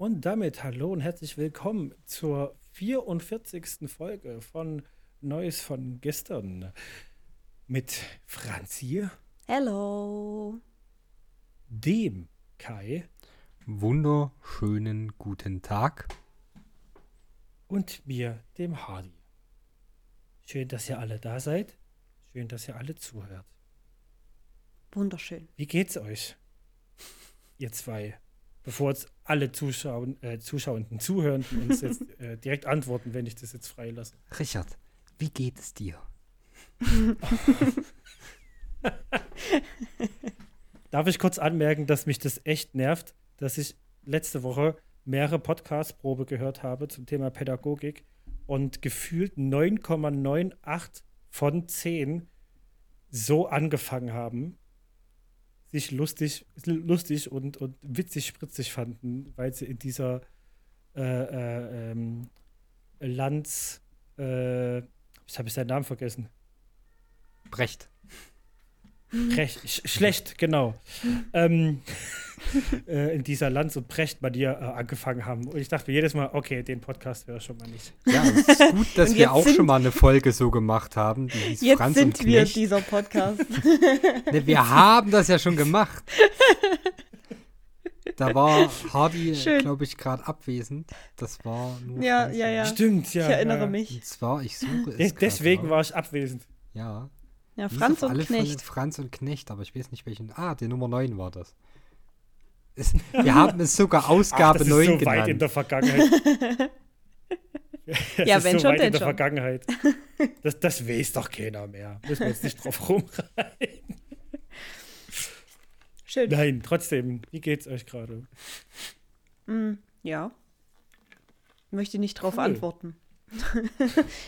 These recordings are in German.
Und damit hallo und herzlich willkommen zur 44. Folge von Neues von gestern mit Franzi, Hello. dem Kai Wunderschönen guten Tag. und mir, dem Hardy. Schön, dass ihr alle da seid. Schön, dass ihr alle zuhört. Wunderschön. Wie geht's euch? Ihr zwei. Bevor jetzt alle Zuschauen, äh, Zuschauenden, Zuhörenden uns jetzt äh, direkt antworten, wenn ich das jetzt freilasse. Richard, wie geht es dir? Darf ich kurz anmerken, dass mich das echt nervt, dass ich letzte Woche mehrere Podcast-Probe gehört habe zum Thema Pädagogik und gefühlt 9,98 von 10 so angefangen haben, sich lustig, lustig und, und witzig spritzig fanden, weil sie in dieser äh, äh, ähm, Lanz, äh, jetzt habe ich seinen Namen vergessen. Brecht. Recht, sch schlecht, genau. ähm, äh, in dieser Lanz- und Brecht-Manier äh, angefangen haben. Und ich dachte mir jedes Mal, okay, den Podcast wäre schon mal nicht. Ja, es ist gut, dass wir auch schon mal eine Folge so gemacht haben. Die hieß Jetzt Franz sind und wir Knecht. dieser Podcast. Ne, wir haben das ja schon gemacht. Da war Hardy, glaube ich, gerade abwesend. Das war nur Ja, ja, ja. Stimmt, ja. ich erinnere ja. mich. Und zwar, ich suche es Des deswegen grad war ich abwesend. Ja. Ja, Franz und Knecht. Franz und Knecht, aber ich weiß nicht welchen. Ah, die Nummer 9 war das. Es, wir haben es sogar Ach, Ausgabe das 9 ist so genannt. weit in der Vergangenheit. Das Ja, ist wenn so schon, weit in denn der schon. Vergangenheit. Das, das weiß doch keiner mehr. Müssen wir jetzt nicht drauf rumreiten. Schön. Nein, trotzdem, wie geht's euch gerade? Mm, ja. Möchte nicht drauf Cool. antworten.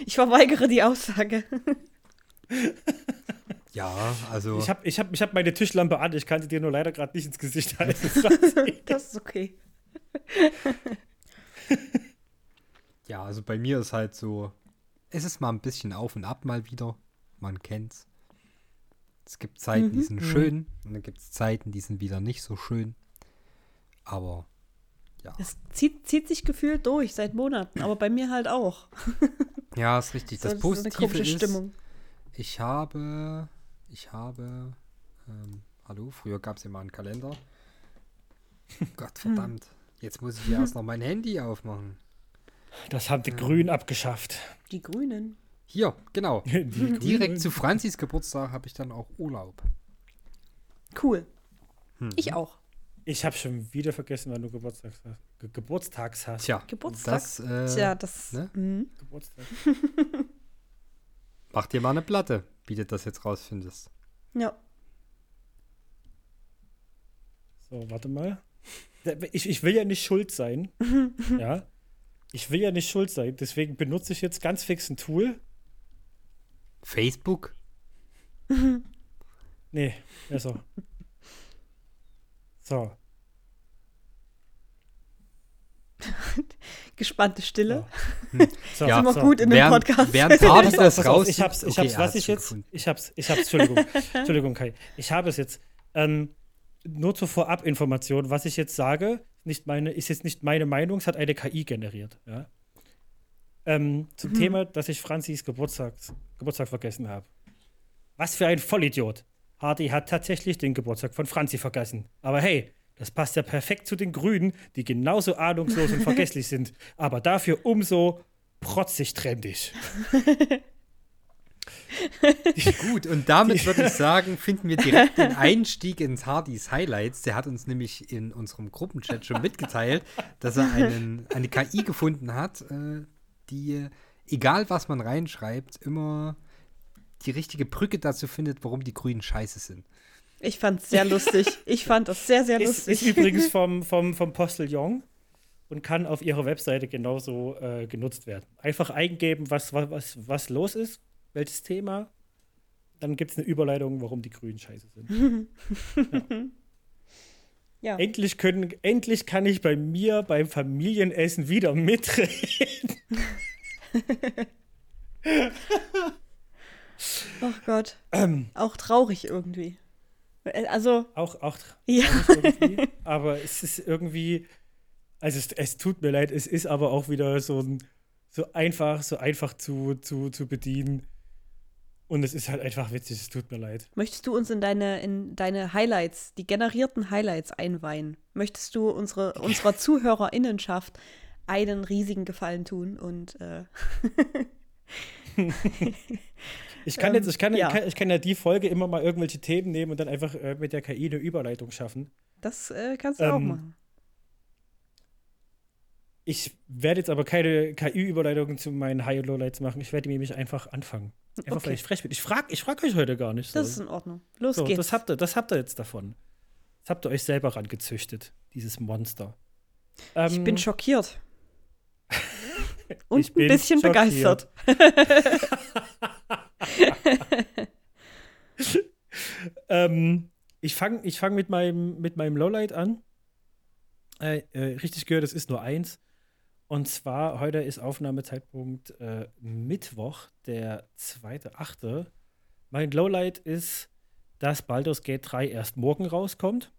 ich verweigere die Aussage. Ja, also. Ich habe ich hab, ich hab meine Tischlampe an, ich kann sie dir nur leider gerade nicht ins Gesicht halten. Das ist okay. Ja, also bei mir ist halt so, es ist mal ein bisschen auf und ab mal wieder. Man kennt's. Es gibt Zeiten, die sind schön und dann gibt es Zeiten, die sind wieder nicht so schön. Aber ja, Es zieht, zieht sich gefühlt durch seit Monaten, aber bei mir halt auch. ja, ist richtig. Das eine Positive komische ist, Stimmung. Ich habe, ich habe, ähm, hallo, früher gab es immer einen Kalender. Gott verdammt, jetzt muss ich erst noch mein Handy aufmachen. Das haben die Grünen abgeschafft. Die Grünen. Hier, genau. Die Grünen. Direkt zu Franzis Geburtstag habe ich dann auch Urlaub. Cool. Mhm. Ich auch. Ich habe schon wieder vergessen, wann du Geburtstag hast. Ge Geburtstags hast. Tja, Geburtstag. das äh, Tja, das. ne? mhm. Geburtstag. Mach dir mal eine Platte, wie du das jetzt rausfindest. Ja. So, warte mal. Ich, ich will ja nicht schuld sein. ja. Ich will ja nicht schuld sein. Deswegen benutze ich jetzt ganz fix ein Tool. Facebook? Nee, besser. So. Gespannte Stille. so Ja, Sind wir so. gut in dem Während, Podcast. während auf, das raus. Ich hab's, ich Okay, hab's, was ich jetzt. gefunden. Ich hab's, ich hab's, Entschuldigung. Entschuldigung, Kai. Ich habe es jetzt. Ähm, nur zur Vorabinformation, was ich jetzt sage, nicht meine, ist jetzt nicht meine Meinung, es hat eine KI generiert. Ja? Ähm, zum Thema, dass ich Franzis Geburtstags, Geburtstag vergessen habe. Was für ein Vollidiot. Hardy hat tatsächlich den Geburtstag von Franzi vergessen. Aber hey, das passt ja perfekt zu den Grünen, die genauso ahnungslos und vergesslich sind, aber dafür umso protzig trendig. Gut, und damit würde ich sagen, finden wir direkt den Einstieg ins Hardys Highlights. Der hat uns nämlich in unserem Gruppenchat schon mitgeteilt, dass er einen, eine KI gefunden hat, äh, die, egal was man reinschreibt, immer die richtige Brücke dazu findet, warum die Grünen scheiße sind. Ich fand's sehr lustig. Ich fand das sehr, sehr Ist, lustig. ist übrigens vom, vom, vom Postillon und kann auf ihrer Webseite genauso äh, genutzt werden. Einfach eingeben, was, was, was, was los ist, welches Thema. Dann gibt es eine Überleitung, warum die Grünen scheiße sind. ja. endlich, können, endlich kann ich bei mir beim Familienessen wieder mitreden. Ach Gott. Ähm, Auch traurig irgendwie. Äh, Also, auch, auch ja. aber es ist irgendwie, Also es, es tut mir leid, es ist aber auch wieder so ein so einfach, so einfach zu, zu, zu bedienen. Und es ist halt einfach witzig, es tut mir leid. Möchtest du uns in deine, in deine Highlights, die generierten Highlights einweihen? Möchtest du unsere, unserer ZuhörerInnenschaft einen riesigen Gefallen tun und äh Ich kann jetzt, ich kann, ja. ich kann, ich kann ja die Folge immer mal irgendwelche Themen nehmen und dann einfach äh, mit der KI eine Überleitung schaffen. Das äh, kannst du auch Ähm, machen. Ich werde jetzt aber keine KI-Überleitungen zu meinen High- und Lowlights machen. Ich werde nämlich einfach anfangen. Einfach Okay. weil ich frech bin. Ich frage ich frag euch heute gar nicht. So. Das ist in Ordnung. Los so, geht's. das, habt ihr, das habt ihr jetzt davon. Das habt ihr euch selber rangezüchtet, dieses Monster. ich Ähm, bin schockiert. Und Ich bin ein bisschen begeistert. ähm, ich fange ich fang mit, meinem, mit meinem Lowlight an. Äh, äh, richtig gehört, es ist nur eins. Und zwar, heute ist Aufnahmezeitpunkt äh, Mittwoch, der 2.8. Mein Lowlight ist, dass Baldur's Gate 3 erst morgen rauskommt.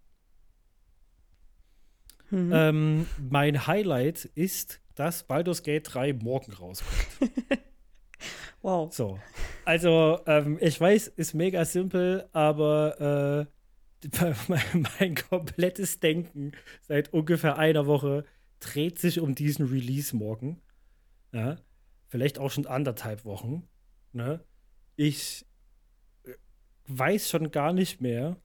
Mhm. Ähm, mein Highlight ist, dass Baldur's Gate 3 morgen rauskommt. wow. So. Also, ähm, ich weiß, ist mega simpel, aber äh, mein, mein komplettes Denken seit ungefähr einer Woche dreht sich um diesen Release morgen. Ja? Vielleicht auch schon anderthalb Wochen. Ne? Ich äh, weiß schon gar nicht mehr,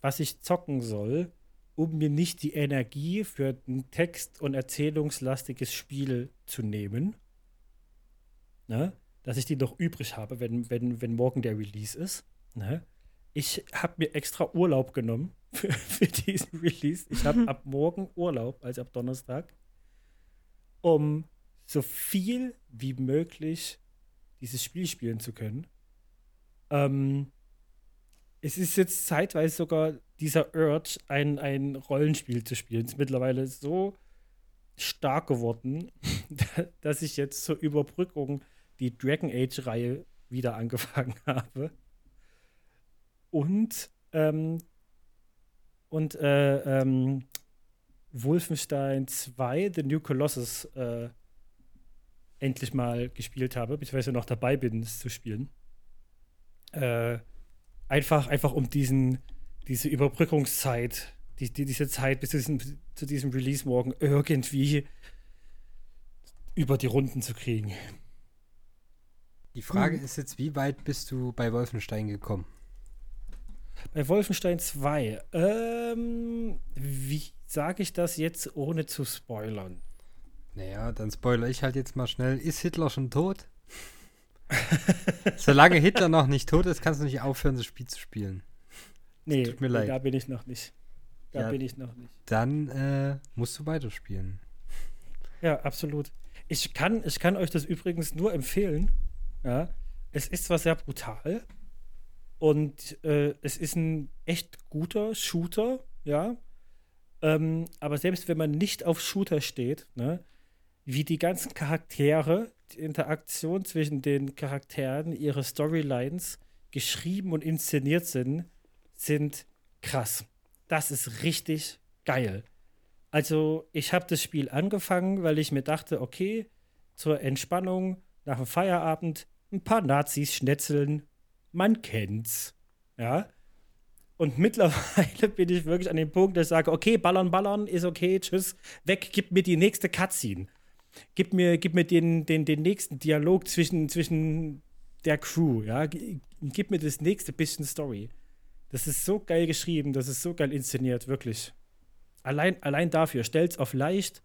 was ich zocken soll, um mir nicht die Energie für ein text- und erzählungslastiges Spiel zu nehmen. Ne? Dass ich die noch übrig habe, wenn, wenn, wenn morgen der Release ist. Ne? Ich habe mir extra Urlaub genommen für, für diesen Release. Ich habe ab morgen Urlaub, also ab Donnerstag, um so viel wie möglich dieses Spiel spielen zu können. Ähm, es ist jetzt zeitweise sogar dieser Urge, ein, ein Rollenspiel zu spielen, ist mittlerweile so stark geworden, dass ich jetzt zur Überbrückung die Dragon Age-Reihe wieder angefangen habe. Und, ähm, und äh, ähm, Wolfenstein 2, The New Colossus, äh, endlich mal gespielt habe, beziehungsweise noch dabei bin, es zu spielen. Äh, einfach, einfach um diesen, diese Überbrückungszeit, die, die, diese Zeit bis zu diesem, zu diesem Release morgen irgendwie über die Runden zu kriegen. Die Frage ist jetzt, wie weit bist du bei Wolfenstein gekommen? Bei Wolfenstein 2, ähm, wie sage ich das jetzt, ohne zu spoilern? Naja, dann spoilere ich halt jetzt mal schnell. Ist Hitler schon tot? Solange Hitler noch nicht tot ist, kannst du nicht aufhören, das Spiel zu spielen. Nee, tut mir nee, leid. da bin ich noch nicht. Da Ja. bin ich noch nicht. Dann äh, musst du weiterspielen. Ja, absolut. Ich kann, ich kann euch das übrigens nur empfehlen. Ja, es ist zwar sehr brutal und äh, es ist ein echt guter Shooter, ja. Ähm, aber selbst wenn man nicht auf Shooter steht, ne, wie die ganzen Charaktere, die Interaktion zwischen den Charakteren, ihre Storylines geschrieben und inszeniert sind, sind krass. Das ist richtig geil. Also, ich habe das Spiel angefangen, weil ich mir dachte, okay, zur Entspannung nach dem Feierabend ein paar Nazis schnetzeln, man kennt's. Ja. Und mittlerweile bin ich wirklich an dem Punkt, dass ich sage, okay, ballern, ballern, ist okay, tschüss, weg, gib mir die nächste Cutscene. Gib mir, gib mir den, den, den nächsten Dialog zwischen, zwischen der Crew, ja. Gib mir das nächste bisschen Story. Das ist so geil geschrieben, das ist so geil inszeniert, wirklich. Allein, allein dafür, stellt's auf leicht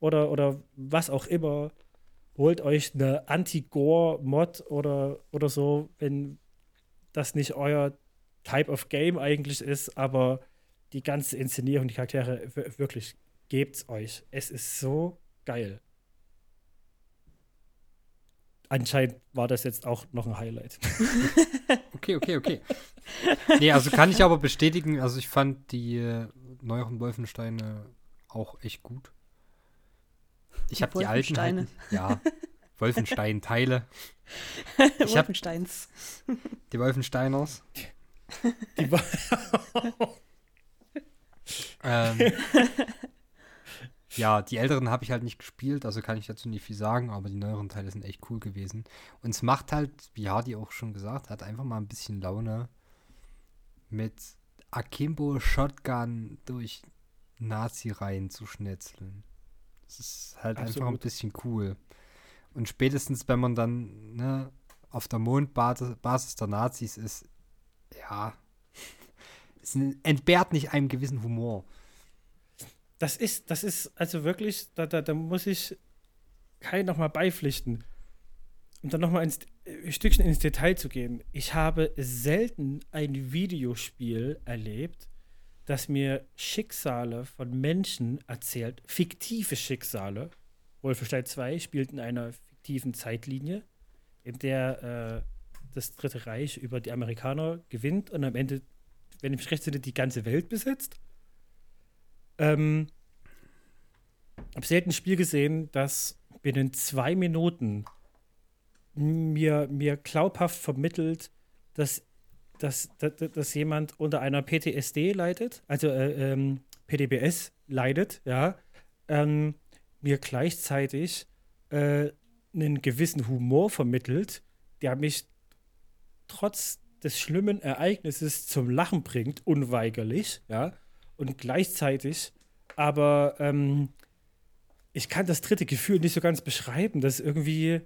oder, oder was auch immer. Holt euch eine Anti-Gore-Mod oder, oder so, wenn das nicht euer Type of Game eigentlich ist, aber die ganze Inszenierung, die Charaktere, wirklich, gebt's euch. Es ist so geil. Anscheinend war das jetzt auch noch ein Highlight. Okay, okay, okay. nee, also kann ich aber bestätigen, also ich fand die äh, neueren Wolfensteine auch echt gut. Ich habe die alten halt, Wolfensteine. nicht- ja, Wolfenstein-Teile, Wolfensteins. die Wolfensteiners. Die war Ähm, ja, die älteren habe ich halt nicht gespielt, also kann ich dazu nicht viel sagen, aber die neueren Teile sind echt cool gewesen. Und es macht halt, wie Hardy auch schon gesagt hat, einfach mal ein bisschen Laune mit Akimbo Shotgun durch Nazi-Reihen zu schnetzeln. Das ist halt einfach ein Absolut. bisschen cool. Und spätestens, wenn man dann ne, auf der Mondbasis Basis der Nazis ist, ja, es entbehrt nicht einem gewissen Humor. Das ist, das ist also wirklich, da, da, da muss ich Kai nochmal beipflichten. Um dann nochmal ein Stückchen ins Detail zu gehen. Ich habe selten ein Videospiel erlebt, das mir Schicksale von Menschen erzählt, fiktive Schicksale. Wolfenstein 2 spielt in einer fiktiven Zeitlinie, in der äh, das Dritte Reich über die Amerikaner gewinnt und am Ende, wenn ich mich recht sinne, die ganze Welt besetzt. Ähm, habe selten ein Spiel gesehen, das binnen zwei Minuten mir, mir glaubhaft vermittelt, dass, dass, dass, dass jemand unter einer PTSD leidet, also äh, ähm, PDBS leidet, ja, ähm, mir gleichzeitig äh, einen gewissen Humor vermittelt, der mich trotz des schlimmen Ereignisses zum Lachen bringt, unweigerlich, ja, und gleichzeitig aber ähm, ich kann das dritte Gefühl nicht so ganz beschreiben. Das ist irgendwie,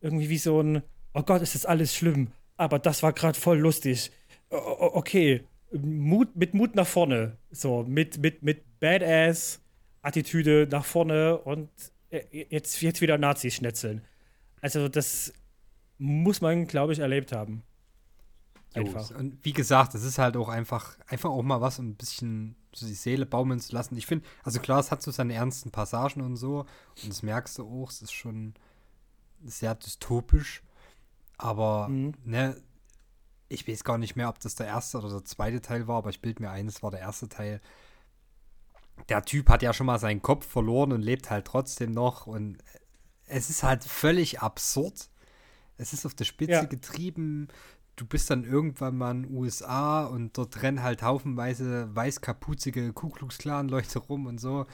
irgendwie wie so ein, oh Gott, ist das alles schlimm, aber das war gerade voll lustig. O okay, Mut, mit Mut nach vorne. So, mit, mit, mit Badass-Attitüde nach vorne und äh, jetzt, jetzt wieder Nazis schnetzeln. Also, das muss man, glaube ich, erlebt haben. Einfach. Und wie gesagt, es ist halt auch einfach, einfach auch mal was, um ein bisschen so die Seele baumeln zu lassen. Ich finde, also klar, es hat so seine ernsten Passagen und so. Und das merkst du auch, es ist schon sehr dystopisch. Aber, Mhm. ne, ich weiß gar nicht mehr, ob das der erste oder der zweite Teil war, aber ich bild mir ein, es war der erste Teil. Der Typ hat ja schon mal seinen Kopf verloren und lebt halt trotzdem noch. Und es ist halt völlig absurd. Es ist auf der Spitze Ja. getrieben. Du bist dann irgendwann mal in den USA und dort rennen halt haufenweise weißkapuzige Ku Klux Klan Leute rum und so.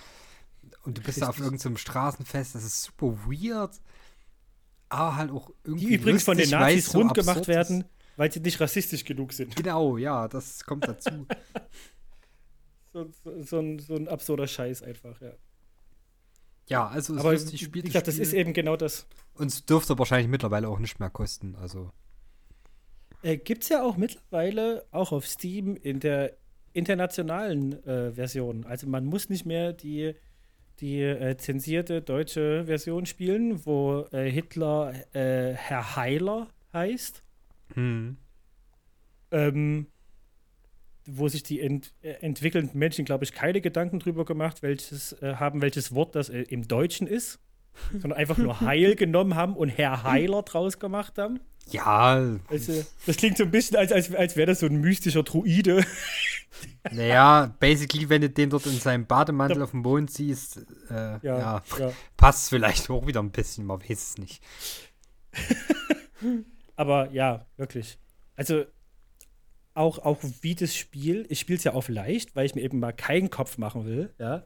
Und du bist da auf irgendeinem Straßenfest. Das ist super weird. Aber halt auch irgendwie. Die übrigens von den lustig, weil es Nazis so rund gemacht werden, Ist. weil sie nicht rassistisch genug sind. Genau, ja, das kommt dazu. So, so, ein, so ein absurder Scheiß einfach, ja. ja, also es Aber ist lustig, spielt gesagt, das ist eben genau das. Und es dürfte wahrscheinlich mittlerweile auch nicht mehr kosten. Also, Äh, Gibt es ja auch mittlerweile, auch auf Steam, in der internationalen äh, Version. Also man muss nicht mehr die, die äh, zensierte deutsche Version spielen, wo äh, Hitler äh, Herr Heiler heißt. hm. ähm, wo sich die ent äh, entwickelnden Menschen, glaube ich, keine Gedanken drüber gemacht welches, äh, haben, welches Wort das im Deutschen ist, sondern einfach nur Heil genommen haben und Herr Heiler draus gemacht haben. Ja, Also, das klingt so ein bisschen, als, als, als wäre das so ein mystischer Druide. naja, basically, wenn du den dort in seinem Bademantel auf dem Mond siehst, äh, ja, ja, ja. passt vielleicht auch wieder ein bisschen, man weiß es nicht. Aber ja, wirklich. Also auch, auch wie das Spiel, ich spiele es ja auf leicht, weil ich mir eben mal keinen Kopf machen will, ja.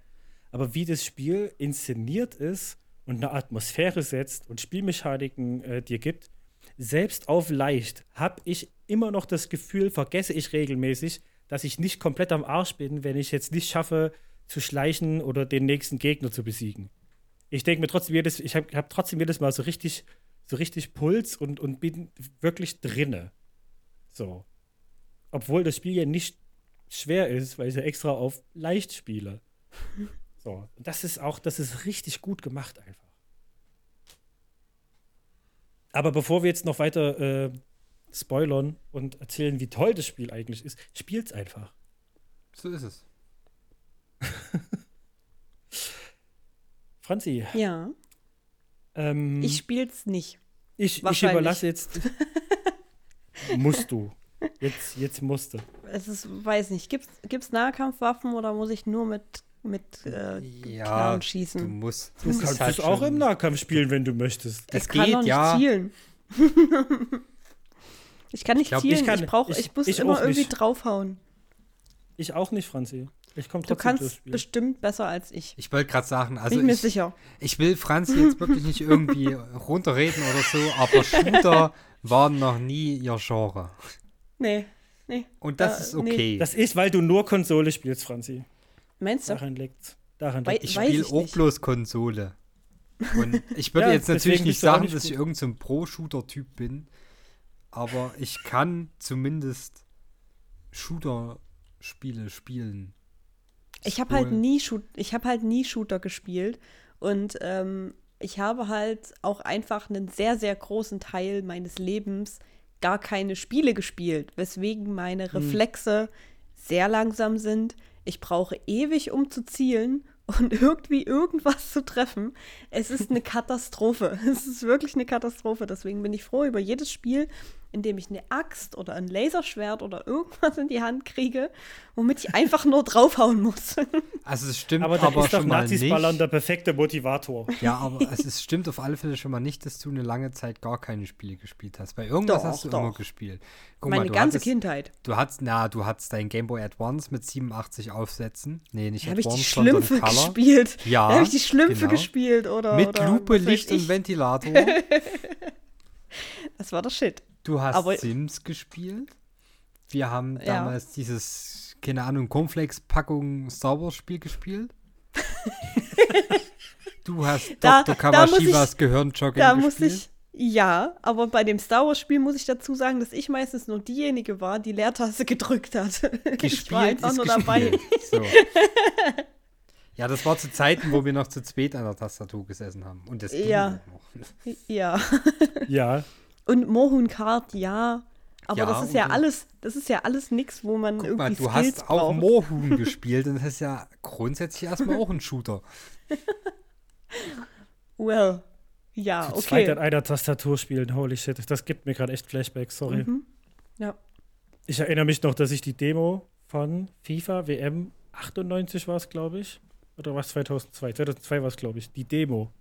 Aber wie das Spiel inszeniert ist und eine Atmosphäre setzt und Spielmechaniken äh, dir gibt, selbst auf leicht habe ich immer noch das Gefühl, vergesse ich regelmäßig, dass ich nicht komplett am Arsch bin, wenn ich jetzt nicht schaffe, zu schleichen oder den nächsten Gegner zu besiegen. Ich denke mir trotzdem jedes, ich habe hab trotzdem jedes Mal so richtig, so richtig Puls und, und bin wirklich drinne. So. Obwohl das Spiel ja nicht schwer ist, weil ich ja extra auf leicht spiele. So. Und das ist auch, das ist richtig gut gemacht einfach. Aber bevor wir jetzt noch weiter äh, spoilern und erzählen, wie toll das Spiel eigentlich ist, spielt's einfach. So ist es. Franzi, Ja, ähm, ich spiel's nicht. ich, ich überlasse jetzt. musst du. Jetzt, jetzt musst du. Es ist, weiß nicht, gibt's, gibt's Nahkampfwaffen oder muss ich nur mit, mit äh, Ja, Knarren Du schießen? musst. Du es ist kannst halt es auch im Nahkampf spielen, wenn du möchtest. Es ich kann geht, doch nicht ja. zielen. ich kann nicht glaub, zielen, ich ich, kann- brauch, ich- ich, muss ich immer irgendwie nicht. draufhauen. Ich auch nicht, Franzi. Ich komme Du trotzdem kannst Spiel. bestimmt besser als ich. Ich wollte gerade sagen, also Bin ich mir ich, sicher. ich will Franzi jetzt wirklich nicht irgendwie runterreden oder so, aber Shooter waren noch nie ihr Genre. Nee, nee. Und das Äh, ist nee. okay. Das ist, weil du nur Konsole spielst, Franzi. Meinst du? Daran liegt's. Daran Weil- liegt's. ich spiele auch nicht. bloß Konsole. Und ich würde Ja, jetzt natürlich nicht sagen, nicht dass ich irgendein so ein Pro-Shooter-Typ bin, aber ich kann zumindest Shooter-Spiele spielen. Ich habe halt nie ich habe halt nie Shooter gespielt und ähm, ich habe halt auch einfach einen sehr sehr großen Teil meines Lebens gar keine Spiele gespielt, weswegen meine Reflexe sehr langsam sind. Ich brauche ewig, um zu zielen und irgendwie irgendwas zu treffen. Es ist eine Katastrophe. Es ist wirklich eine Katastrophe. Deswegen bin ich froh über jedes Spiel, in dem ich eine Axt oder ein Laserschwert oder irgendwas in die Hand kriege, womit ich einfach nur draufhauen muss. Also es stimmt Aber aber, da ist doch schon mal Nazis nicht. ballern der perfekte Motivator. Ja, aber es ist, stimmt auf alle Fälle schon mal nicht, dass du eine lange Zeit gar keine Spiele gespielt hast. Weil irgendwas Doch, hast du doch. immer gespielt. Guck Meine mal, du ganze hattest, Kindheit. Du hattest, na, du hattest dein Game Boy Advance mit 87 Aufsätzen. Nee, nicht Habe ich die sondern Schlümpfe Color. gespielt? Ja, Habe ich die Schlümpfe genau. gespielt oder Mit oder Lupe, Licht und? Ventilator. Das war der Shit. Du hast Aber- Sims gespielt. Wir haben Ja. damals dieses, keine Ahnung, Cornflakes-Packung Star Wars Spiel gespielt. du hast Da- Dr. ich- Gehirnjogging Da muss gespielt. ich ja, aber bei dem Star Wars Spiel muss ich dazu sagen, dass ich meistens nur diejenige war, die Leertaste gedrückt hat. ich gespielt war einfach ist nur gespielt. dabei. So. Ja, das war zu Zeiten, wo wir noch zu zweit an der Tastatur gesessen haben. Und das ging Ja. auch noch. Ja. Ja, Und Mohun Kart, ja. Aber Ja, das ist ja alles, das ist ja alles nix, wo man Guck mal, irgendwie du Skills hast auch. Moorhuhn gespielt und das ist ja grundsätzlich erstmal auch ein Shooter. Well, ja, zu zweit an okay. einer Tastatur spielen, holy shit. Das gibt mir gerade echt Flashbacks, sorry. Mhm. Ja. Ich erinnere mich noch, dass ich die Demo von FIFA WM 98 war es, glaube ich. Oder was 2002? 2002 war es, glaube ich. Die Demo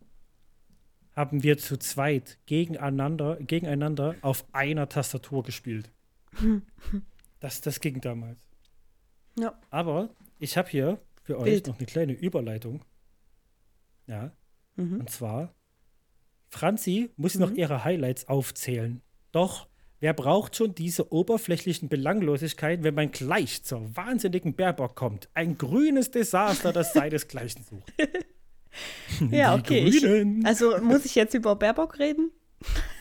haben wir zu zweit gegeneinander, gegeneinander auf einer Tastatur gespielt. Das, das ging damals. Ja. Aber ich habe hier für euch Wild. noch eine kleine Überleitung. Ja. Mhm. Und zwar, Franzi muss noch ihre Highlights aufzählen. Doch, wer braucht schon diese oberflächlichen Belanglosigkeiten, wenn man gleich zur wahnsinnigen Baerbock kommt? Ein grünes Desaster, das seinesgleichen sucht. Ja, Die okay. Ich, also muss ich jetzt über Baerbock reden?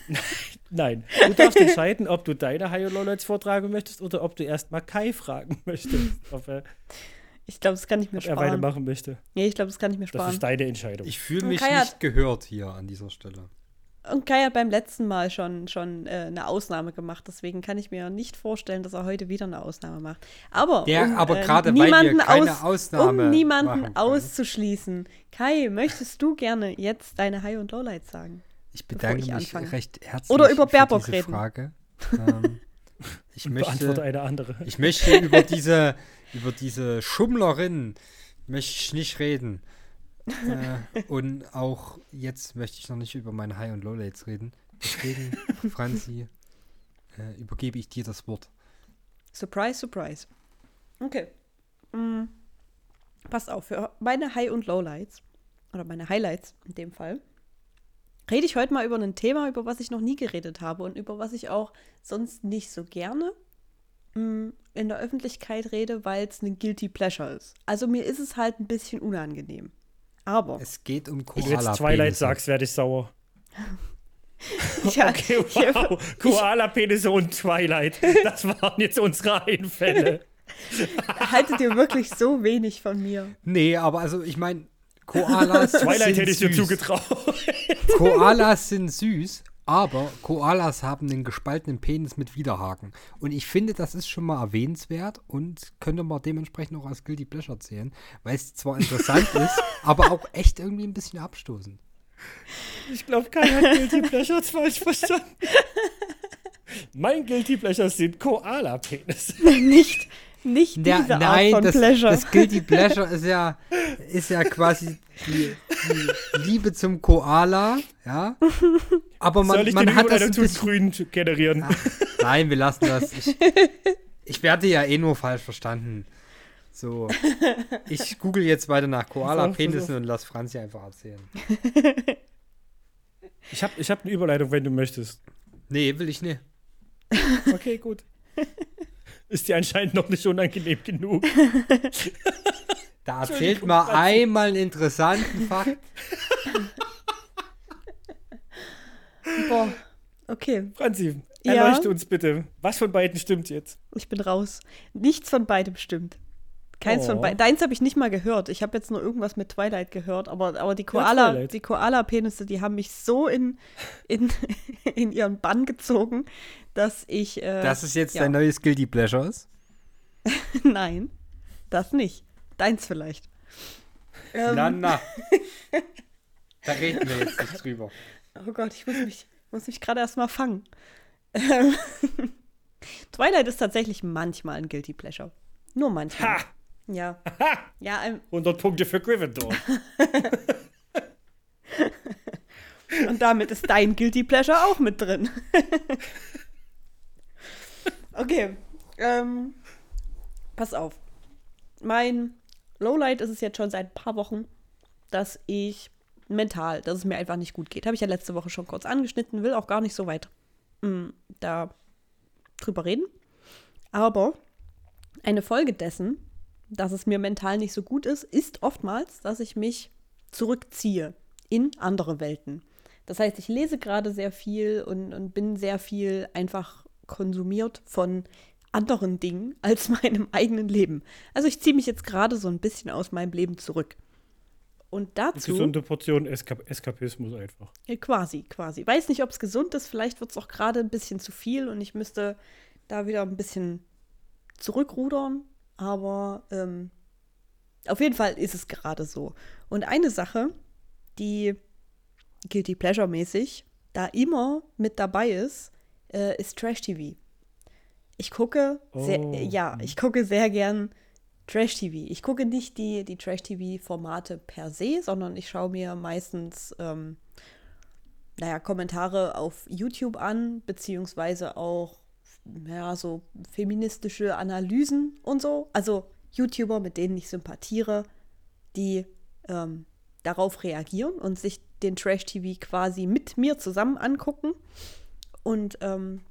Nein, du darfst entscheiden, ob du deine High Lowlights vortragen möchtest oder ob du erstmal Kai fragen möchtest, ob er, Ich glaube, das kann ich mir ob er weitermachen sparen. möchte. Nee, ich glaube, das kann ich mir Das sparen. ist deine Entscheidung. Ich fühle Und mich Kai nicht gehört hier an dieser Stelle. Und Kai hat beim letzten Mal schon, schon äh, eine Ausnahme gemacht, deswegen kann ich mir nicht vorstellen, dass er heute wieder eine Ausnahme macht. Aber, Ja, um, aber äh, gerade weil wir niemanden keine aus, Ausnahme um niemanden auszuschließen. Kai, möchtest du gerne jetzt deine High- und Lowlights sagen? Ich bedanke ich mich anfange. recht herzlich Oder über für diese reden. Frage. Ähm, ich, Beantworte möchte, eine andere. ich möchte über diese, über diese Schummlerin möchte ich nicht reden. Äh, und auch jetzt möchte ich noch nicht über meine High- und Lowlights reden. Deswegen, Franzi, äh, übergebe ich dir das Wort. Surprise, surprise. Okay. Mm. Passt auf, für meine High- und Lowlights, oder meine Highlights in dem Fall, rede ich heute mal über ein Thema, über was ich noch nie geredet habe und über was ich auch sonst nicht so gerne mm, in der Öffentlichkeit rede, weil es ein Guilty Pleasure ist. Also mir ist es halt ein bisschen unangenehm. Aber Es geht um Wenn du jetzt Twilight sagst, werde ich sauer. ja, Okay, ich- wow. Koala-Penisse und Twilight. Das waren jetzt unsere Einfälle. haltet ihr wirklich so wenig von mir. Nee, aber also ich meine, Koalas Twilight sind hätte ich dir süß. zugetraut. Koalas sind süß, aber Koalas haben einen gespaltenen Penis mit Widerhaken. Und ich finde, das ist schon mal erwähnenswert und könnte man dementsprechend auch als Guilty Pleasure zählen, weil es zwar interessant ist, aber auch echt irgendwie ein bisschen abstoßend. Ich glaube, keiner hat Guilty Pleasures falsch verstanden. Mein Guilty Pleasure sind Koala-Penisse. nicht, nicht Ja, diese nein, Art von das, Pleasure. das Guilty Pleasure ist ja, ist ja quasi die, die Liebe zum Koala, ja. Aber man, Soll ich man den hat das ein zu bisschen grün generieren? Nein, wir lassen das. Ich, ich werde ja eh nur falsch verstanden. So, ich google jetzt weiter nach Koala-Penissen und lass Franzi einfach erzählen. Ich habe ich hab eine Überleitung, wenn du möchtest. Nee, will ich nicht. Okay, gut. Ist dir anscheinend noch nicht unangenehm genug. Da erzählt mal einmal einen interessanten Fakt. Boah, okay, Franzi, Ja? erleuchte uns bitte. Was von beiden stimmt jetzt? ich bin raus. Nichts von beidem stimmt. Keins von Oh. beiden. Deins habe ich nicht mal gehört. Ich habe jetzt nur irgendwas mit Twilight gehört, aber, aber die Koala, Twilight. die Koala-Penisse, die haben mich so in, in, in ihren Bann gezogen, dass ich. Äh, Das ist jetzt ja. dein neues Guilty Pleasures. Nein, das nicht. Deins vielleicht. Ähm, Na, na. Da reden wir jetzt nicht drüber. Oh Gott, ich muss mich, muss mich gerade erstmal fangen. Ähm, Twilight ist tatsächlich manchmal ein Guilty Pleasure. Nur manchmal. Ha! Ja. Ha! Ja, ähm, 100 Punkte für Gryffindor. und damit ist dein Guilty Pleasure auch mit drin. okay. Ähm, pass auf. Mein Lowlight ist es jetzt schon seit ein paar Wochen, dass ich mental, dass es mir einfach nicht gut geht. Habe ich ja letzte Woche schon kurz angeschnitten, will auch gar nicht so weit mm, da drüber reden. Aber eine Folge dessen, dass es mir mental nicht so gut ist, ist oftmals, dass ich mich zurückziehe in andere Welten. Das heißt, ich lese gerade sehr viel und, und bin sehr viel einfach konsumiert von anderen Dingen als meinem eigenen Leben. Also ich ziehe mich jetzt gerade so ein bisschen aus meinem Leben zurück. Und dazu. Gesunde Portion Eskap Eskapismus einfach. Quasi, quasi. Weiß nicht, ob es gesund ist. Vielleicht wird es auch gerade ein bisschen zu viel und ich müsste da wieder ein bisschen zurückrudern. Aber ähm, auf jeden Fall ist es gerade so. Und eine Sache, die Guilty Pleasure-mäßig da immer mit dabei ist, äh, ist Trash-TV. Ich gucke, sehr, Oh. ja, ich gucke sehr gern Trash-TV. Ich gucke nicht die, die Trash-TV-Formate per se, sondern ich schaue mir meistens, ähm, naja, Kommentare auf YouTube an, beziehungsweise auch, ja, so feministische Analysen und so. Also YouTuber, mit denen ich sympathiere, die ähm, darauf reagieren und sich den Trash-TV quasi mit mir zusammen angucken. Und ähm,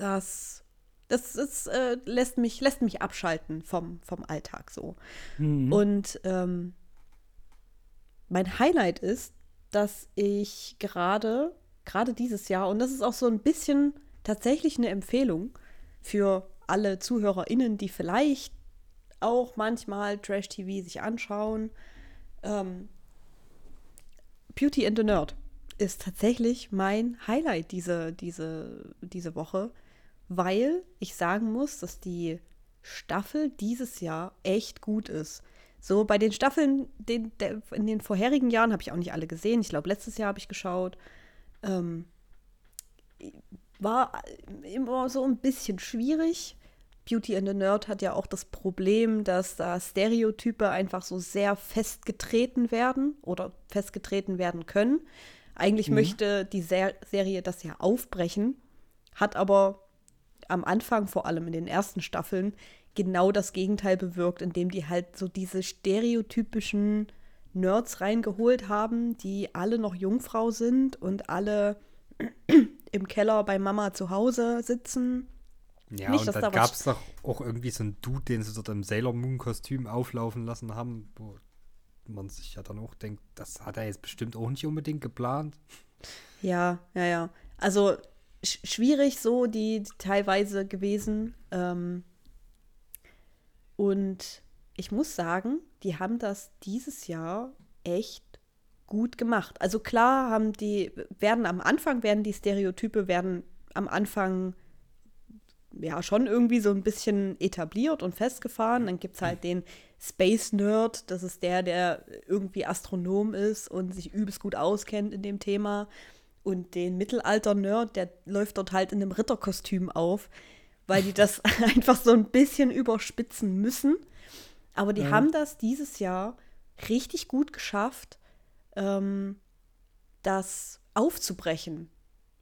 das, das ist, äh, lässt, mich, lässt mich abschalten vom, vom Alltag so. Mhm. Und ähm, mein Highlight ist, dass ich gerade, gerade dieses Jahr, und das ist auch so ein bisschen tatsächlich eine Empfehlung für alle ZuhörerInnen, die vielleicht auch manchmal Trash-TV sich anschauen. Ähm, Beauty and the Nerd ist tatsächlich mein Highlight diese, diese, diese Woche, weil ich sagen muss, dass die Staffel dieses Jahr echt gut ist. So bei den Staffeln den, der, in den vorherigen Jahren habe ich auch nicht alle gesehen. Ich glaube, letztes Jahr habe ich geschaut. Ähm, war immer so ein bisschen schwierig. Beauty and the Nerd hat ja auch das Problem, dass da Stereotype einfach so sehr festgetreten werden oder festgetreten werden können. Eigentlich möchte die Ser Serie das ja aufbrechen, hat aber am Anfang, vor allem in den ersten Staffeln, genau das Gegenteil bewirkt, indem die halt so diese stereotypischen Nerds reingeholt haben, die alle noch Jungfrau sind und alle im Keller bei Mama zu Hause sitzen. Ja, Nicht, und dann da gab es doch auch irgendwie so einen Dude, den sie dort im Sailor Moon-Kostüm auflaufen lassen haben, wo man sich ja dann auch denkt, das hat er jetzt bestimmt auch nicht unbedingt geplant. Ja, ja, ja. Also schwierig so die, die teilweise gewesen. Ähm, und ich muss sagen, die haben das dieses Jahr echt gut gemacht. Also klar haben die, werden am Anfang, werden die Stereotype, werden am Anfang ja schon irgendwie so ein bisschen etabliert und festgefahren. Dann gibt es halt den Space Nerd, das ist der, der irgendwie Astronom ist und sich übelst gut auskennt in dem Thema. Und den Mittelalter-Nerd, der läuft dort halt in einem Ritterkostüm auf, weil die das einfach so ein bisschen überspitzen müssen. Aber die Ja. haben das dieses Jahr richtig gut geschafft, ähm, das aufzubrechen,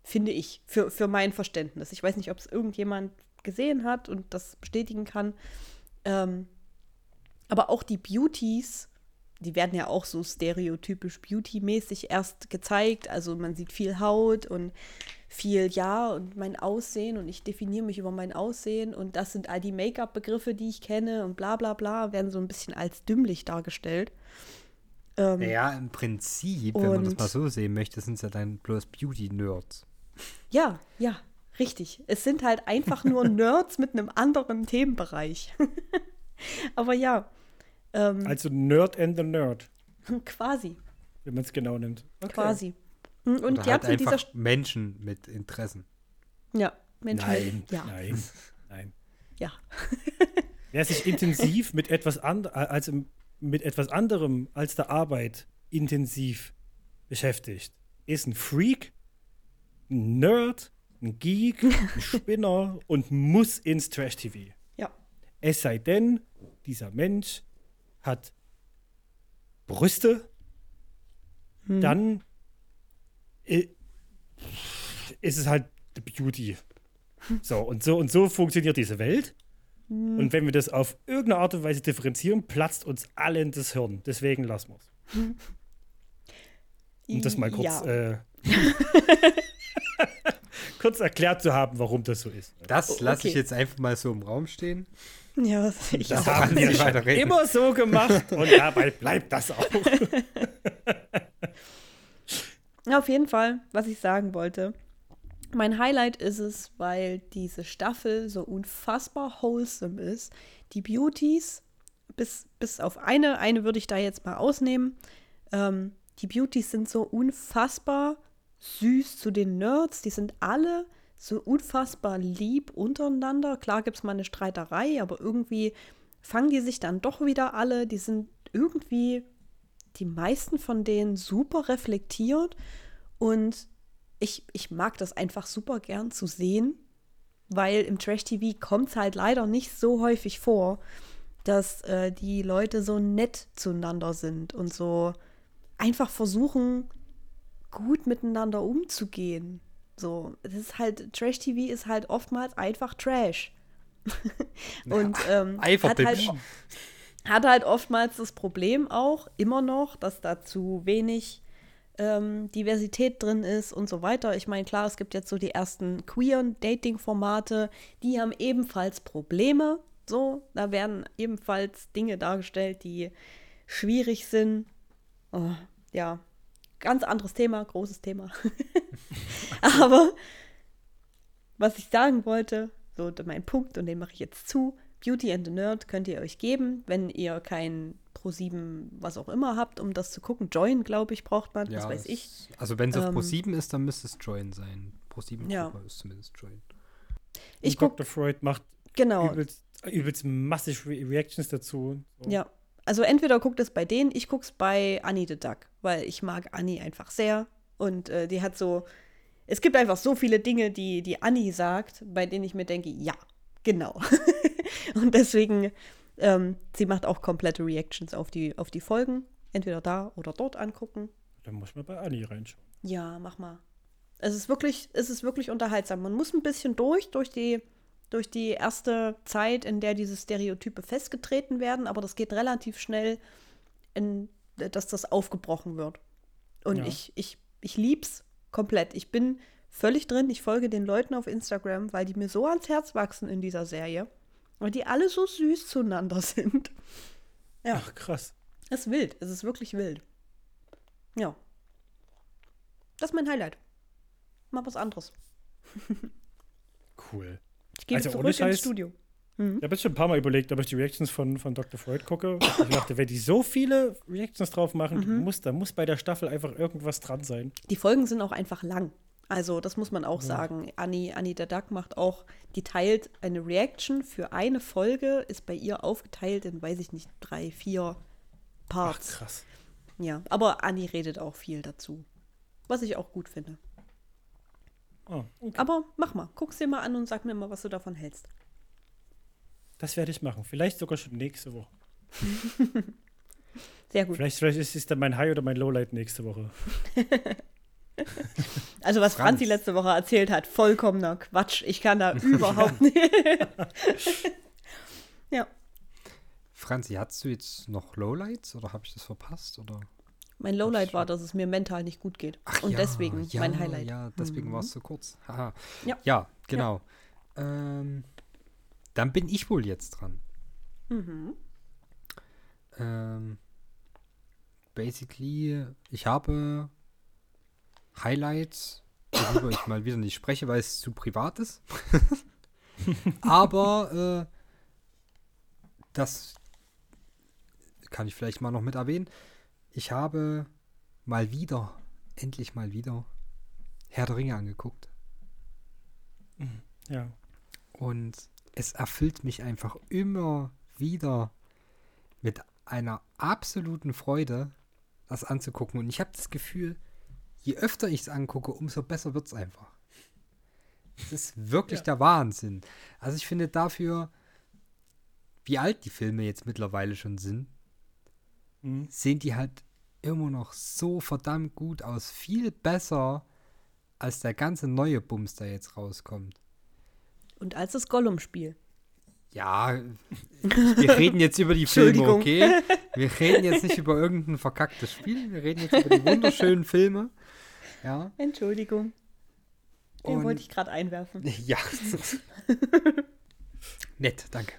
finde ich, für, für mein Verständnis. Ich weiß nicht, ob es irgendjemand gesehen hat und das bestätigen kann. Ähm, aber auch die Beauties, die werden ja auch so stereotypisch Beauty-mäßig erst gezeigt. Also man sieht viel Haut und viel Ja und mein Aussehen und ich definiere mich über mein Aussehen und das sind all die Make-up-Begriffe, die ich kenne und bla bla bla, werden so ein bisschen als dümmlich dargestellt. Ähm, ja, im Prinzip, wenn man das mal so sehen möchte, sind es ja dann bloß Beauty-Nerds. Ja, ja, richtig. Es sind halt einfach nur Nerds mit einem anderen Themenbereich. Aber ja. Ähm, also Nerd and the Nerd. Quasi. Wenn man es genau nimmt. Okay. Quasi. Hm, und Oder die halt einfach Menschen mit Interessen. Ja, Menschen. Nein, ja. nein, nein. Ja. Wer sich intensiv mit etwas anderem, also mit etwas anderem als der Arbeit intensiv beschäftigt, ist ein Freak, ein Nerd, ein Geek, ein Spinner und muss ins Trash-TV. Ja. Es sei denn, dieser Mensch hat Brüste, hm. dann ist es halt Beauty. So, und so und so funktioniert diese Welt. Hm. Und wenn wir das auf irgendeine Art und Weise differenzieren, platzt uns allen das Hirn. Deswegen lassen wir es. Um das mal kurz, ja. äh, kurz erklärt zu haben, warum das so ist. Das lasse okay. ich jetzt einfach mal so im Raum stehen. Ja, ich das haben wir schon immer so gemacht und dabei bleibt das auch. Auf jeden Fall, was ich sagen wollte. Mein Highlight ist es, weil diese Staffel so unfassbar wholesome ist. Die Beauties, bis, bis auf eine, eine würde ich da jetzt mal ausnehmen. Ähm, die Beauties sind so unfassbar süß zu den Nerds. Die sind alle so unfassbar lieb untereinander. Klar gibt es mal eine Streiterei, aber irgendwie fangen die sich dann doch wieder alle. Die sind irgendwie die meisten von denen super reflektiert und ich, ich mag das einfach super gern zu sehen, weil im Trash-TV kommt es halt leider nicht so häufig vor, dass äh, die Leute so nett zueinander sind und so einfach versuchen, gut miteinander umzugehen. So, das ist halt, Trash-TV ist halt oftmals einfach Trash. und ähm, hat, halt, hat halt oftmals das Problem auch, immer noch, dass da zu wenig ähm, Diversität drin ist und so weiter. Ich meine, klar, es gibt jetzt so die ersten queeren Dating-Formate, die haben ebenfalls Probleme. So, da werden ebenfalls Dinge dargestellt, die schwierig sind. Oh, ja, ganz anderes Thema, großes Thema. Aber was ich sagen wollte, so mein Punkt, und den mache ich jetzt zu. Beauty and the Nerd könnt ihr euch geben, wenn ihr kein Pro7 was auch immer habt, um das zu gucken. Join, glaube ich, braucht man, ja, das weiß ich. Also wenn es auf ähm, Pro7 ist, dann müsste es Join sein. Pro7 ja. ist zumindest Join. Ich guck, Dr. Freud macht genau. übelst, übelst massive Re Reactions dazu. So. Ja, also entweder guckt es bei denen, ich gucke es bei Annie the Duck, weil ich mag Annie einfach sehr. Und äh, die hat so, es gibt einfach so viele Dinge, die, die Annie sagt, bei denen ich mir denke, ja, genau. und deswegen, ähm, sie macht auch komplette Reactions auf die, auf die Folgen. Entweder da oder dort angucken. Dann muss man bei Annie reinschauen. Ja, mach mal. Es ist wirklich, es ist wirklich unterhaltsam. Man muss ein bisschen durch, durch die durch die erste Zeit, in der diese Stereotype festgetreten werden, aber das geht relativ schnell, in, dass das aufgebrochen wird. Und ja. ich, ich, ich lieb's komplett. Ich bin völlig drin. Ich folge den Leuten auf Instagram, weil die mir so ans Herz wachsen in dieser Serie. Und die alle so süß zueinander sind. Ja. Ach, krass. Es ist wild. Es ist wirklich wild. Ja. Das ist mein Highlight. Mal was anderes. cool. Ich gehe also zurück ins Studio. Mhm. Ich habe jetzt schon ein paar Mal überlegt, ob ich die Reactions von, von Dr. Freud gucke. Ich dachte, wenn die so viele Reactions drauf machen, mhm. muss, da muss bei der Staffel einfach irgendwas dran sein. Die Folgen sind auch einfach lang. Also, das muss man auch ja. sagen. Annie, Annie der Duck macht auch, die teilt eine Reaction für eine Folge, ist bei ihr aufgeteilt in, weiß ich nicht, drei, vier Parts. Ach, krass. Ja, aber Annie redet auch viel dazu. Was ich auch gut finde. Oh, okay. Aber mach mal, guck's dir mal an und sag mir mal, was du davon hältst. Das werde ich machen. Vielleicht sogar schon nächste Woche. Sehr gut. Vielleicht, vielleicht ist es dann mein High oder mein Lowlight nächste Woche. also, was Franz. Franzi letzte Woche erzählt hat, vollkommener Quatsch. Ich kann da überhaupt nicht. ja. Franzi, hattest du jetzt noch Lowlights oder habe ich das verpasst? Oder? Mein Lowlight war, dass es mir mental nicht gut geht. Ach Und ja, deswegen ja, mein Highlight. Ja, deswegen Mhm. war es so kurz. Haha. Ja. ja, genau. Ähm, dann bin ich wohl jetzt dran. Mhm. Ähm, basically, ich habe Highlights, worüber ich mal wieder nicht spreche, weil es zu privat ist. Aber äh, das kann ich vielleicht mal noch mit erwähnen. Ich habe mal wieder, endlich mal wieder, Herr der Ringe angeguckt. Ja. Und es erfüllt mich einfach immer wieder mit einer absoluten Freude, das anzugucken. Und ich habe das Gefühl, je öfter ich es angucke, umso besser wird es einfach. Das ist wirklich Ja. der Wahnsinn. Also ich finde dafür, wie alt die Filme jetzt mittlerweile schon sind, Mhm. sehen die halt immer noch so verdammt gut aus. Viel besser als der ganze neue Bums, der jetzt rauskommt. Und als das Gollum-Spiel. Ja, wir reden jetzt über die Filme, okay? Wir reden jetzt nicht über irgendein verkacktes Spiel, wir reden jetzt über die wunderschönen Filme. Ja. Entschuldigung. Den Und- wollte ich gerade einwerfen. Ja. Nett, danke.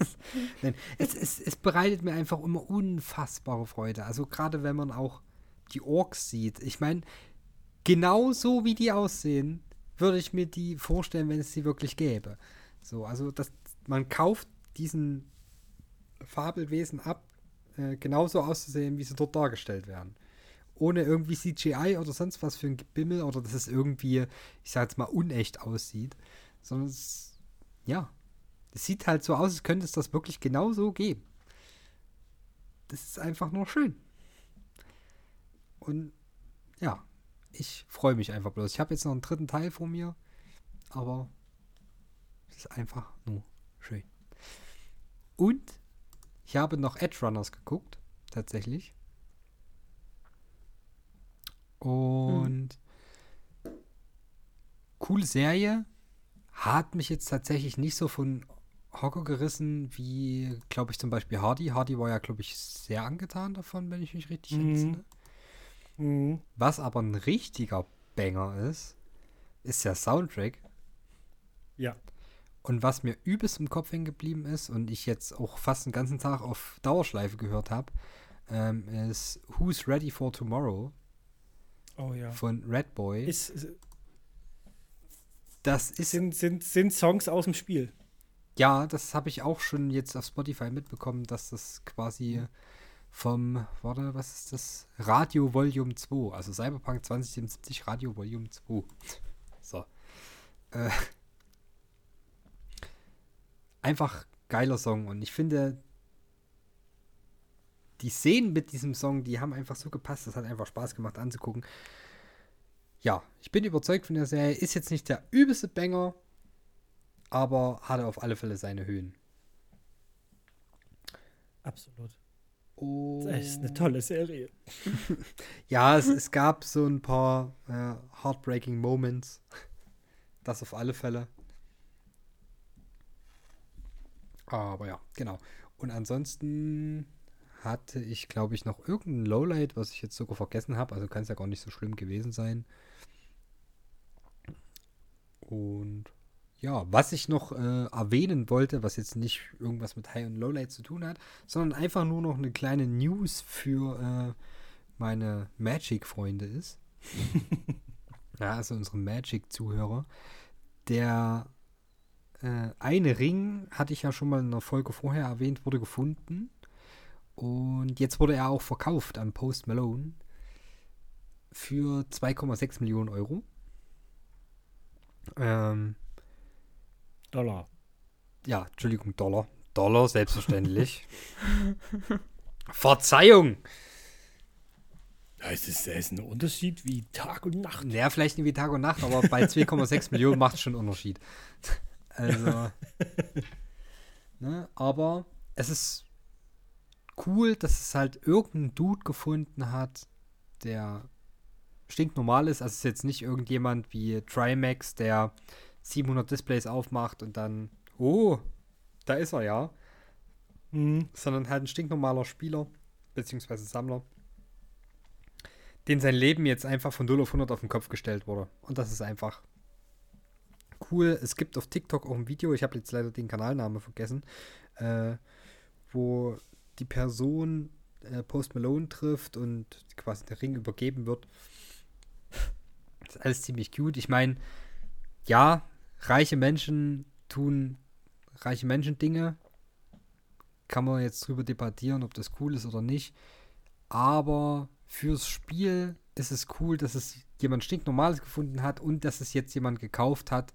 Nein, es, es, es bereitet mir einfach immer unfassbare Freude. Also gerade wenn man auch die Orks sieht. Ich meine, genau so wie die aussehen, würde ich mir die vorstellen, wenn es sie wirklich gäbe. So, also das, man kauft diesen Fabelwesen ab, äh, genauso auszusehen, wie sie dort dargestellt werden. Ohne irgendwie CGI oder sonst was für ein Gebimmel oder dass es irgendwie, ich sag jetzt mal, unecht aussieht. Sondern es, ja, es sieht halt so aus, als könnte es das wirklich genauso geben. Das ist einfach nur schön. Und ja, ich freue mich einfach bloß. Ich habe jetzt noch einen dritten Teil vor mir, aber es ist einfach nur schön. Und ich habe noch Edge Runners geguckt, tatsächlich. Und coole Serie. Hat mich jetzt tatsächlich nicht so von Hocker gerissen, wie, glaube ich, zum Beispiel Hardy. Hardy war ja, glaube ich, sehr angetan davon, wenn ich mich richtig Mhm. entsinne. Mhm. Was aber ein richtiger Banger ist, ist der Soundtrack. Ja. Und was mir übelst im Kopf hängen geblieben ist und ich jetzt auch fast den ganzen Tag auf Dauerschleife gehört habe, ähm, ist Who's Ready for Tomorrow Oh ja. von Red Boy. Ist, ist- das ist sind, sind, sind Songs aus dem Spiel. Ja, das habe ich auch schon jetzt auf Spotify mitbekommen, dass das quasi vom, warte, was ist das? Radio Volume 2, also Cyberpunk 2077 Radio Volume 2. So. Äh, einfach geiler Song und ich finde, die Szenen mit diesem Song, die haben einfach so gepasst, das hat einfach Spaß gemacht anzugucken. Ja, ich bin überzeugt von der Serie, ist jetzt nicht der übelste Banger, aber hatte auf alle Fälle seine Höhen. Absolut. Oh. Das ist eine tolle Serie. Ja, es, es gab so ein paar äh, heartbreaking Moments. Das auf alle Fälle. Aber ja, genau. Und ansonsten hatte ich, glaube ich, noch irgendein Lowlight, was ich jetzt sogar vergessen habe. Also kann es ja gar nicht so schlimm gewesen sein. Und ja, was ich noch äh, erwähnen wollte, was jetzt nicht irgendwas mit High und Lowlight zu tun hat, sondern einfach nur noch eine kleine News für äh, meine Magic-Freunde ist. ja, also unsere Magic-Zuhörer. Der äh, eine Ring, hatte ich ja schon mal in einer Folge vorher erwähnt, wurde gefunden. Und jetzt wurde er auch verkauft an Post Malone für 2,6 Millionen Euro. Ähm, Dollar. ja, Entschuldigung, Dollar. Dollar, selbstverständlich. Verzeihung! Ja, es ist, es ist ein Unterschied wie Tag und Nacht. Ja, vielleicht nicht wie Tag und Nacht, aber bei 2,6 Millionen macht es schon einen Unterschied. Also. ne, aber es ist cool, dass es halt irgendein Dude gefunden hat, der stinknormal ist. Also es ist jetzt nicht irgendjemand wie Trimax, der 700 Displays aufmacht und dann, oh, da ist er ja. Mhm. sondern halt ein stinknormaler Spieler, beziehungsweise Sammler, den sein Leben jetzt einfach von 0 auf 100 auf den Kopf gestellt wurde. Und das ist einfach cool. Es gibt auf TikTok auch ein Video, ich habe jetzt leider den Kanalnamen vergessen, äh, wo die Person äh, Post Malone trifft und quasi der Ring übergeben wird. Das ist alles ziemlich cute. Ich meine, ja, reiche Menschen tun reiche Menschen Dinge. Kann man jetzt drüber debattieren, ob das cool ist oder nicht. Aber fürs Spiel ist es cool, dass es jemand stinknormales gefunden hat und dass es jetzt jemand gekauft hat,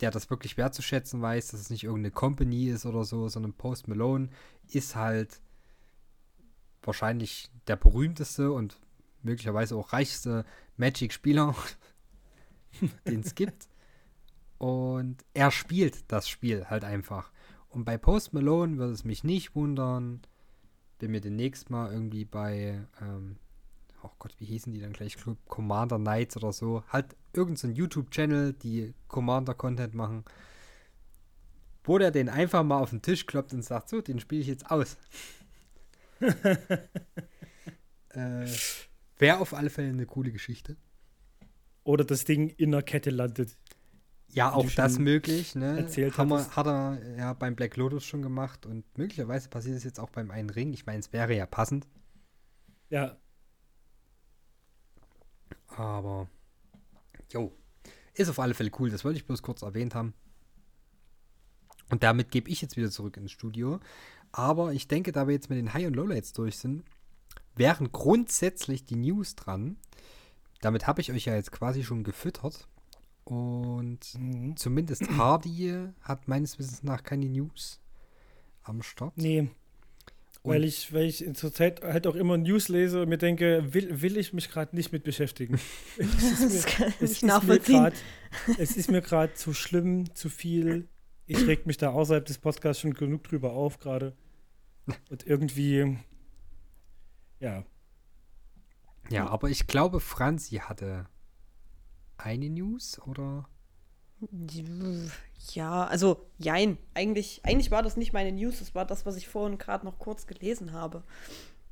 der das wirklich wertzuschätzen weiß, dass es nicht irgendeine Company ist oder so, sondern Post Malone ist halt wahrscheinlich der berühmteste und möglicherweise auch reichste Magic-Spieler, den es gibt. Und er spielt das Spiel halt einfach. Und bei Post Malone würde es mich nicht wundern, wenn wir demnächst mal irgendwie bei, ähm, oh Gott, wie hießen die dann gleich? Club Commander Knights oder so. Halt irgendein so YouTube-Channel, die Commander-Content machen, wo der den einfach mal auf den Tisch kloppt und sagt, so, den spiele ich jetzt aus. äh, Wäre auf alle Fälle eine coole Geschichte. Oder das Ding in der Kette landet. Ja, auch das möglich, ne? erzählt Haben wir, hat er ja beim Black Lotus schon gemacht und möglicherweise passiert es jetzt auch beim einen Ring. Ich meine, es wäre ja passend, Ja, aber jo, ist auf alle Fälle cool. Das wollte ich bloß kurz erwähnt haben. Und damit gebe ich jetzt wieder zurück ins Studio. Aber ich denke, da wir jetzt mit den High- und Lowlights durch sind, wären grundsätzlich die News dran. Damit habe ich euch ja jetzt quasi schon gefüttert. Und Mhm. zumindest Hardy hat meines Wissens nach keine News am Start. nee. Und- Weil ich, weil ich zurzeit halt auch immer News lese und mir denke, will, will ich mich gerade nicht mit beschäftigen. Es ist Das mir, es ist mir nachvollziehen. grad, es ist mir gerade zu schlimm, zu viel. Ich reg mich da außerhalb des Podcasts schon genug drüber auf gerade. Und irgendwie, ja, Ja, aber ich glaube, Franzi hatte eine News, oder? Ja, also jein. Eigentlich, eigentlich war das nicht meine News, das war das, was ich vorhin gerade noch kurz gelesen habe.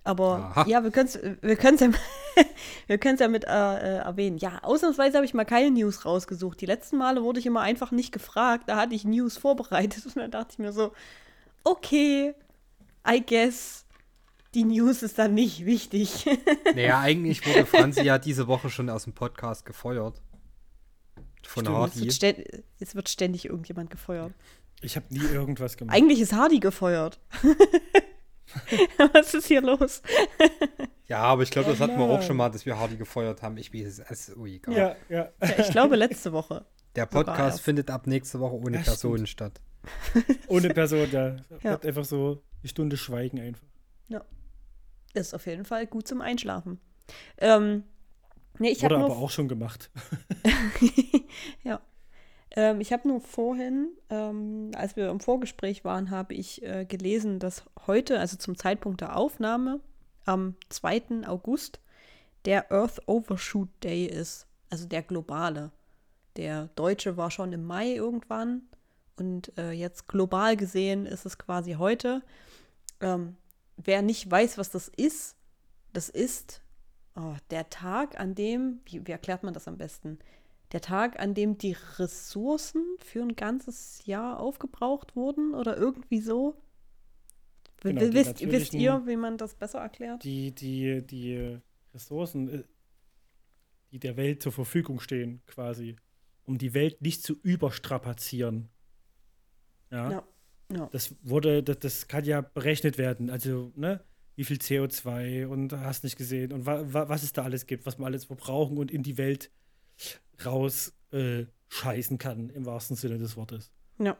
Aber Aha. ja, wir können es wir können's ja, wir können's ja mit äh, äh, erwähnen. Ja, ausnahmsweise habe ich mal keine News rausgesucht. Die letzten Male wurde ich immer einfach nicht gefragt. Da hatte ich News vorbereitet und dann dachte ich mir so, okay, I guess, die News ist dann nicht wichtig. Naja, eigentlich wurde Franzi ja diese Woche schon aus dem Podcast gefeuert. Von Stimmt, es, Hardy. wird stä- es wird ständig irgendjemand gefeuert. ich habe nie irgendwas gemacht. Eigentlich ist Hardy gefeuert. Was ist hier los? Ja, aber ich glaube, das hatten wir auch schon mal, dass wir Hardy gefeuert haben. Ich weiß es, oh, egal. ja, ja. Ja, ich glaube letzte Woche. Der Podcast findet ab nächste Woche ohne Ja, Personen statt. Ohne Person, ja. Ja. Bleibt einfach so eine Stunde schweigen einfach. Ist auf jeden Fall gut zum Einschlafen. Ähm, nee, ich Wurde aber auch schon gemacht. ja. ähm, ich habe nur vorhin, ähm, als wir im Vorgespräch waren, habe ich äh, gelesen, dass heute, also zum Zeitpunkt der Aufnahme, am 2. August, der Earth Overshoot Day ist. Also der globale. Der deutsche war schon im Mai irgendwann. Und äh, jetzt global gesehen ist es quasi heute. Ähm, wer nicht weiß, was das ist, das ist oh, der Tag, an dem, wie, wie erklärt man das am besten? Der Tag, an dem die Ressourcen für ein ganzes Jahr aufgebraucht wurden oder irgendwie so. Genau, wisst, wisst ihr, wie man das besser erklärt? Die, die, die Ressourcen, äh, die der Welt zur Verfügung stehen, quasi, um die Welt nicht zu überstrapazieren. Ja. Ja. Ja. Das wurde, das, das kann ja berechnet werden. Also, ne, wie viel CO2 und hast nicht gesehen und wa, wa, was es da alles gibt, was man alles verbrauchen und in die Welt raus äh, scheißen kann, im wahrsten Sinne des Wortes. Ja.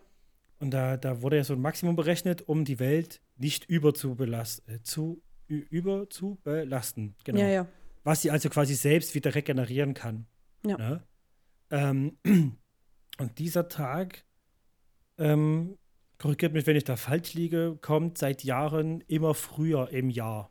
Und da, da wurde ja so ein Maximum berechnet, um die Welt nicht überzubelasten, äh, zu, ü- über zu belasten. Genau. Ja, ja. Was sie also quasi selbst wieder regenerieren kann. Ja. Ne? Ähm, und dieser Tag, ähm, korrigiert mich, wenn ich da falsch liege, kommt seit Jahren immer früher im Jahr.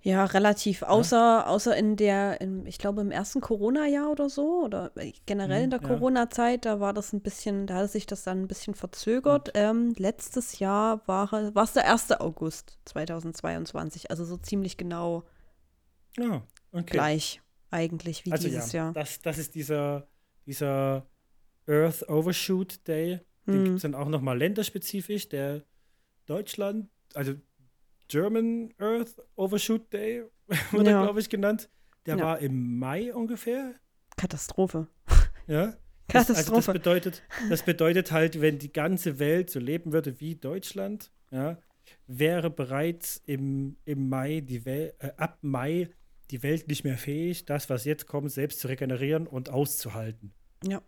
Ja, relativ. Außer, außer in der, in, ich glaube, im ersten Corona-Jahr oder so, oder generell in der Mhm, ja. Corona-Zeit, da war das ein bisschen, da hat sich das dann ein bisschen verzögert. Ähm, letztes Jahr war es der 1. August 2022, also so ziemlich genau Ja, okay. gleich eigentlich wie also dieses ja, Jahr. Das, das ist dieser, dieser Earth Overshoot Day. Den Hm. gibt es dann auch nochmal länderspezifisch. Der Deutschland, also German Earth Overshoot Day, wurde Ja. glaube ich genannt. Der Ja. war im Mai ungefähr. Katastrophe. Ja. Das, also das Katastrophe. bedeutet, das bedeutet halt, wenn die ganze Welt so leben würde wie Deutschland, ja, wäre bereits im, im Mai die Welt, äh, ab Mai die Welt nicht mehr fähig, das, was jetzt kommt, selbst zu regenerieren und auszuhalten. Ja.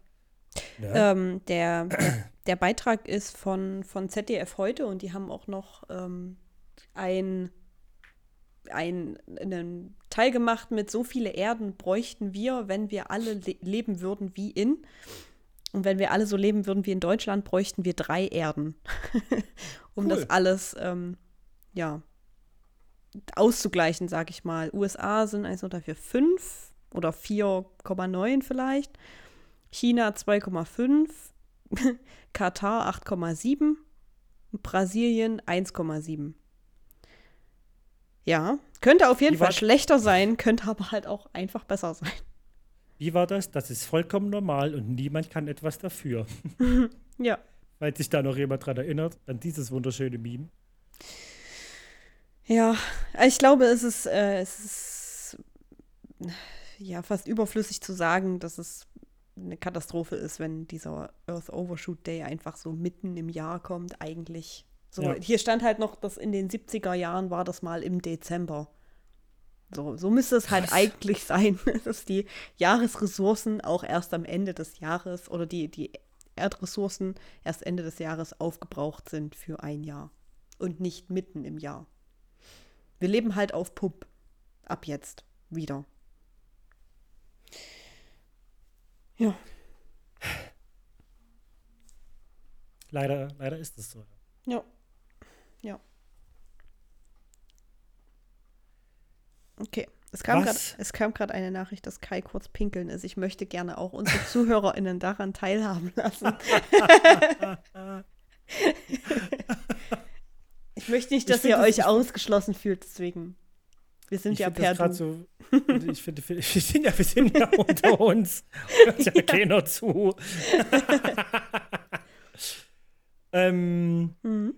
Ja. Ähm, der, der, der Beitrag ist von, von ZDF heute und die haben auch noch ähm, ein, ein, einen Teil gemacht mit so viele Erden bräuchten wir, wenn wir alle le leben würden wie in. Und wenn wir alle so leben würden wie in Deutschland, bräuchten wir drei Erden, um Cool. das alles ja, auszugleichen, sag ich mal. USA sind 1, 2, 3, 4, 5 oder 4,9 vielleicht. China 2,5, Katar 8,7, Brasilien 1,7. Ja, könnte auf jeden Wie Fall schlechter sein, könnte aber halt auch einfach besser sein. Wie war das? Das ist vollkommen normal und niemand kann etwas dafür. Ja. Weil sich da noch jemand dran erinnert, an dieses wunderschöne Meme. Ja, ich glaube, es ist, äh, es ist ja fast überflüssig zu sagen, dass es eine Katastrophe ist, wenn dieser Earth Overshoot Day einfach so mitten im Jahr kommt, eigentlich. So, Ja. hier stand halt noch, dass in den 70er Jahren war das mal im Dezember. So, so müsste es halt Krass. eigentlich sein, dass die Jahresressourcen auch erst am Ende des Jahres oder die, die Erdressourcen erst Ende des Jahres aufgebraucht sind für ein Jahr und nicht mitten im Jahr. Wir leben halt auf Pump. Ab jetzt. Wieder. Ja. Leider, leider ist es so. Ja. Ja. Okay. Es kam Was? es kam gerade eine Nachricht, dass Kai kurz pinkeln ist. Ich möchte gerne auch unsere ZuhörerInnen daran teilhaben lassen. ich möchte nicht, Ich dass ihr find euch ausgeschlossen fühlt, deswegen. Wir sind Ich ja find per das so. Ich finde, wir sind ja, wir sind ja unter uns. Hört ja, keiner zu. ähm, Mhm.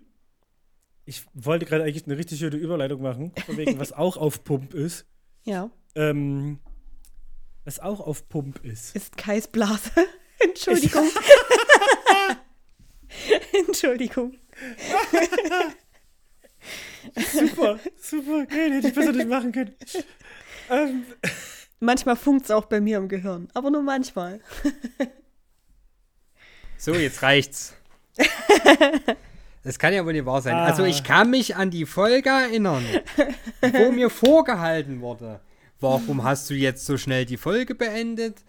ich wollte gerade eigentlich eine richtig schöne Überleitung machen, von wegen, was auch auf Pump ist. Ja. Ähm, was auch auf Pump ist. Ist Kais Blase. Entschuldigung. Entschuldigung. Super, super, geil, hätte ich besser nicht machen können. Ähm, Manchmal funkt es auch bei mir im Gehirn, aber nur manchmal. So, jetzt reicht's. Das kann ja wohl nicht wahr sein. Ah. Also ich kann mich an die Folge erinnern, wo mir vorgehalten wurde. Warum hast du jetzt so schnell die Folge beendet?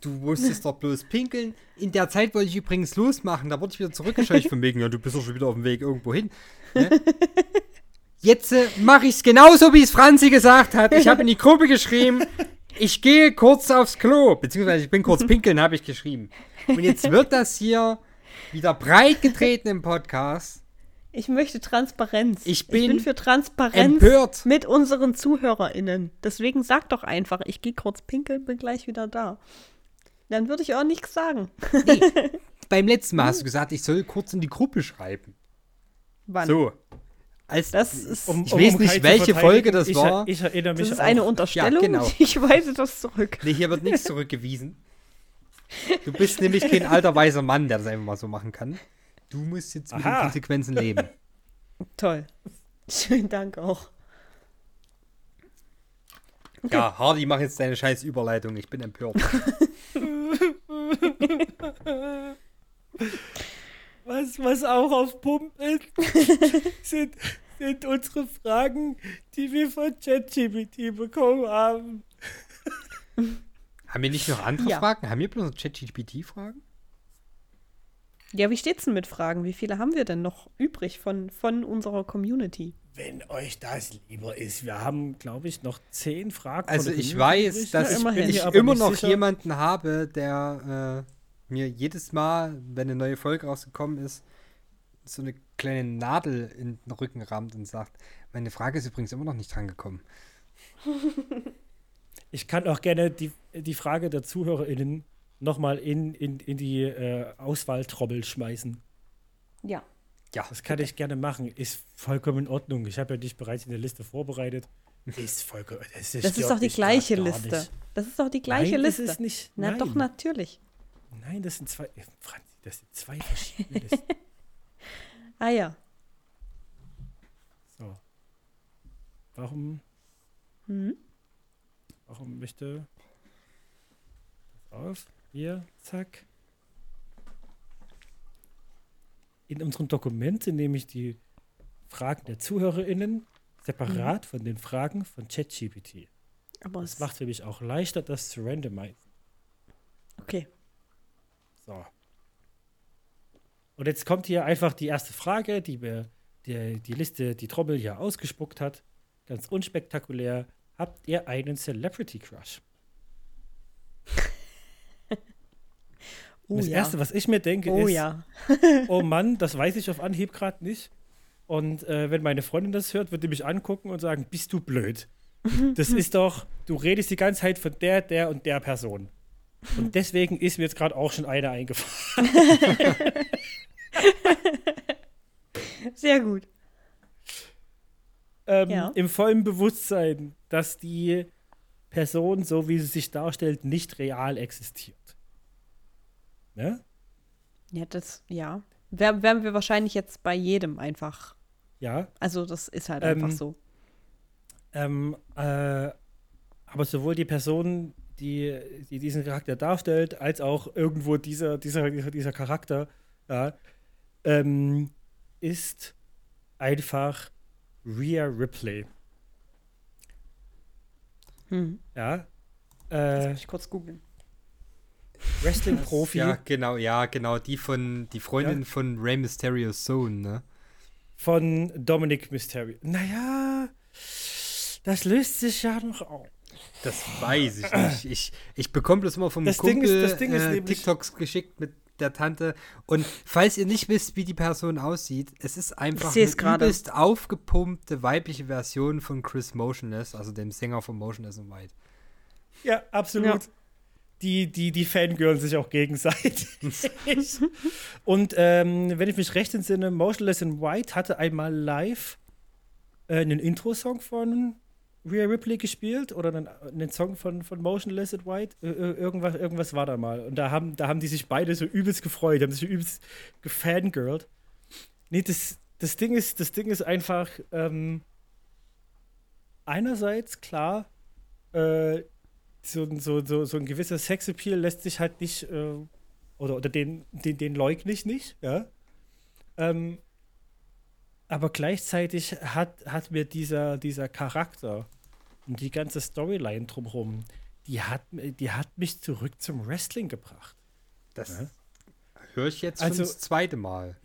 Du musstest doch bloß pinkeln. In der Zeit wollte ich übrigens losmachen. Da wurde ich wieder zurückgescheucht von wegen, ja, du bist doch schon wieder auf dem Weg irgendwo hin. Ne? Jetzt äh, mache ich es genauso, wie es Franzi gesagt hat. Ich habe in die Gruppe geschrieben, ich gehe kurz aufs Klo. Beziehungsweise ich bin kurz pinkeln, habe ich geschrieben. Und jetzt wird das hier wieder breit getreten im Podcast. Ich möchte Transparenz. Ich bin für Transparenz empört. mit unseren ZuhörerInnen. Deswegen sag doch einfach, ich gehe kurz pinkeln, bin gleich wieder da. Dann würde ich auch nichts sagen. Beim letzten Mal hast du gesagt, ich soll kurz in die Gruppe schreiben. Wann? So. Als Das ist, um, Ich weiß um nicht, welche Folge das ich, war. Ich erinnere mich das ist auch. eine Unterstellung. Ja, genau. Ich weise das zurück. Nee, hier wird nichts zurückgewiesen. Du bist nämlich kein alter weißer Mann, der das einfach mal so machen kann. Du musst jetzt mit den. Konsequenzen leben. Toll. Schönen Dank auch. Ja, Hardy, mach jetzt deine scheiß Überleitung. Ich bin empört. Was, was auch auf Pump ist, sind, sind unsere Fragen, die wir von ChatGPT bekommen haben. Haben wir nicht noch andere Ja. Fragen? Haben wir bloß ChatGPT-Fragen? Ja, wie steht's denn mit Fragen? Wie viele haben wir denn noch übrig von, von unserer Community? wenn euch das lieber ist. Wir haben, glaube ich, noch zehn Fragen. Also ich weiß, dass ich, ich immer noch sicher. jemanden habe, der äh, mir jedes Mal, wenn eine neue Folge rausgekommen ist, so eine kleine Nadel in den Rücken rammt und sagt, meine Frage ist übrigens immer noch nicht drangekommen. Ich kann auch gerne die, die Frage der ZuhörerInnen nochmal in, in, in die äh, Auswahltrommel schmeißen. Ja. Ja, Das kann ich gerne machen. Ist vollkommen in Ordnung. Ich habe ja dich bereits in der Liste vorbereitet. Ist vollkommen. Das, Das ist doch die gleiche Liste. Das ist doch die gleiche nein, Liste. Das ist nicht. Na nein. doch, natürlich. Nein, das sind zwei. äh, Franzi, das sind zwei verschiedene Listen. Ah ja. So. Warum, Mhm. warum möchte. Pass auf. Hier, zack. In unserem Dokument sind nämlich die Fragen der ZuhörerInnen separat von den Fragen von ChatGPT. Aber Das es macht für mich auch leichter, das zu randomisieren. Okay. So. Und jetzt kommt hier einfach die erste Frage, die mir die, die Liste, die Trommel hier ausgespuckt hat. Ganz unspektakulär. Habt ihr einen Celebrity Crush? Oh das ja. erste, was ich mir denke, oh ist, ja. oh Mann, das weiß ich auf Anhieb gerade nicht. Und äh, wenn meine Freundin das hört, wird die mich angucken und sagen, bist du blöd? Das ist doch, du redest die ganze Zeit von der, der und der Person. Und deswegen ist mir jetzt gerade auch schon eine eingefallen. Sehr gut. ähm, Ja. im vollen Bewusstsein, dass die Person, so wie sie sich darstellt, nicht real existiert. Ne? Ja, das, ja. Wär, wären wir wahrscheinlich jetzt bei jedem einfach. Ja. Also, das ist halt Ähm, einfach so. Ähm, äh, aber sowohl die Person, die, die diesen Charakter darstellt, als auch irgendwo dieser, dieser, dieser, dieser Charakter, ja, ähm, ist einfach Rhea Ripley. Hm. Ja. Äh, mich kurz googeln. Wrestling-Profi. Ja, genau, ja, genau. Die von die Freundin Ja. von Rey Mysterios Sohn, ne? von Dominic Mysterio. Naja, das löst sich ja noch auf. Das weiß ich nicht. Ich, ich bekomme bloß immer vom Das Ding Kumpel ist- das Ding ist äh, TikToks geschickt mit der Tante. Und falls ihr nicht wisst, wie die Person aussieht, es ist einfach Ich eine gerade. übelst aufgepumpte weibliche Version von Chris Motionless, also dem Sänger von Motionless in White. Ja, absolut. Ja. Die, die, die fangirlen sich auch gegenseitig. Und ähm, wenn ich mich recht entsinne, Motionless in White hatte einmal live äh, einen Intro-Song von Rhea Ripley gespielt oder einen, einen Song von, von Motionless in White. Äh, äh, irgendwas, irgendwas war da mal. Und da haben, da haben die sich beide so übelst gefreut, haben sich übelst gefangirlt. Nee, das, das, Ding ist, das Ding ist einfach, ähm, einerseits klar, äh, so, so, so, so ein gewisser Sexappeal lässt sich halt nicht, äh, oder, oder den, den, den leugne ich nicht, ja. Ähm, aber gleichzeitig hat, hat mir dieser, dieser Charakter und die ganze Storyline drumherum, die hat, die hat mich zurück zum Wrestling gebracht. Das Ja. höre ich jetzt Also- schon das zweite Mal.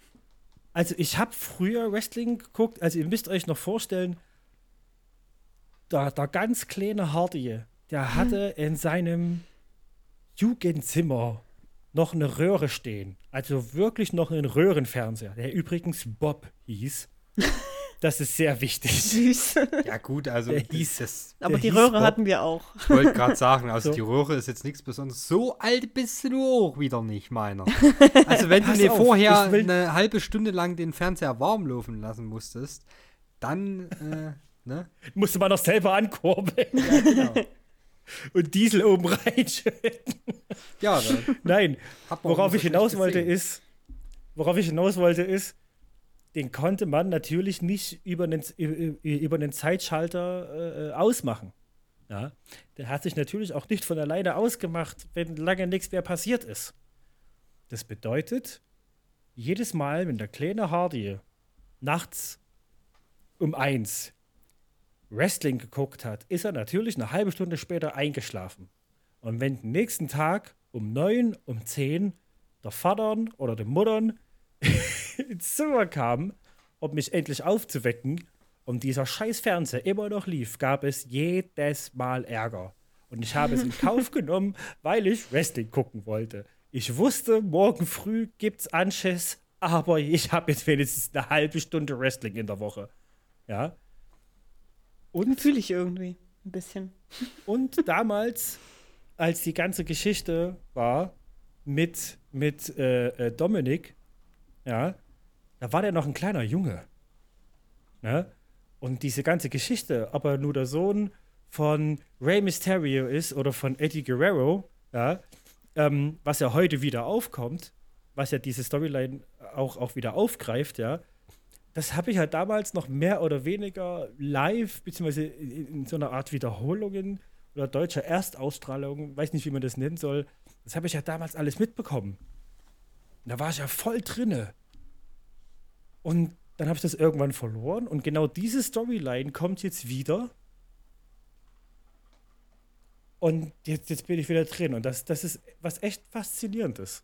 Also ich habe früher Wrestling geguckt, also ihr müsst euch noch vorstellen, der, der ganz kleine Hardy, der hatte in seinem Jugendzimmer noch eine Röhre stehen. Also wirklich noch einen Röhrenfernseher, der übrigens Bob hieß. Das ist sehr wichtig. Süß. Ja, gut, also Der hieß- das, Aber die Röhre Bob. hatten wir auch. ich wollte gerade sagen, also So. die Röhre ist jetzt nichts Besonderes. So alt bist du auch wieder nicht, meiner. Also wenn du mir auf, vorher eine halbe Stunde lang den Fernseher warm laufen lassen musstest, dann, äh, ne? Musste man noch selber ankurbeln Ja, genau. und Diesel oben reinschütten. Ja, dann Nein, worauf ich hinaus wollte ist, worauf ich hinaus wollte ist, den konnte man natürlich nicht über einen, über einen Zeitschalter äh, ausmachen. Ja? Der hat sich natürlich auch nicht von alleine ausgemacht, wenn lange nichts mehr passiert ist. Das bedeutet, jedes Mal, wenn der kleine Hardy nachts um eins Wrestling geguckt hat, ist er natürlich eine halbe Stunde später eingeschlafen. Und wenn den nächsten Tag um neun, um zehn der Vatern oder die Muttern ins Zimmer kamen, um mich endlich aufzuwecken, und dieser scheiß Fernseher immer noch lief, gab es jedes Mal Ärger. Und ich habe es in Kauf genommen, weil ich Wrestling gucken wollte. Ich wusste, morgen früh gibt's Anschiss, aber ich habe jetzt wenigstens eine halbe Stunde Wrestling in der Woche. Ja. Und Fühle ich irgendwie ein bisschen. und damals, als die ganze Geschichte war mit, mit äh, äh, Dominik, ja, da war der noch ein kleiner Junge. Ne? Und diese ganze Geschichte, ob er nur der Sohn von Rey Mysterio ist oder von Eddie Guerrero, ja, ähm, was ja heute wieder aufkommt, was ja diese Storyline auch, auch wieder aufgreift, ja, das habe ich ja damals noch mehr oder weniger live, beziehungsweise in, in so einer Art Wiederholungen oder deutscher Erstausstrahlung, weiß nicht, wie man das nennen soll, das habe ich ja damals alles mitbekommen. Und da war ich ja voll drinne. Und dann habe ich das irgendwann verloren und genau diese Storyline kommt jetzt wieder. Und jetzt, jetzt bin ich wieder drin. Und das, das ist was echt Faszinierendes.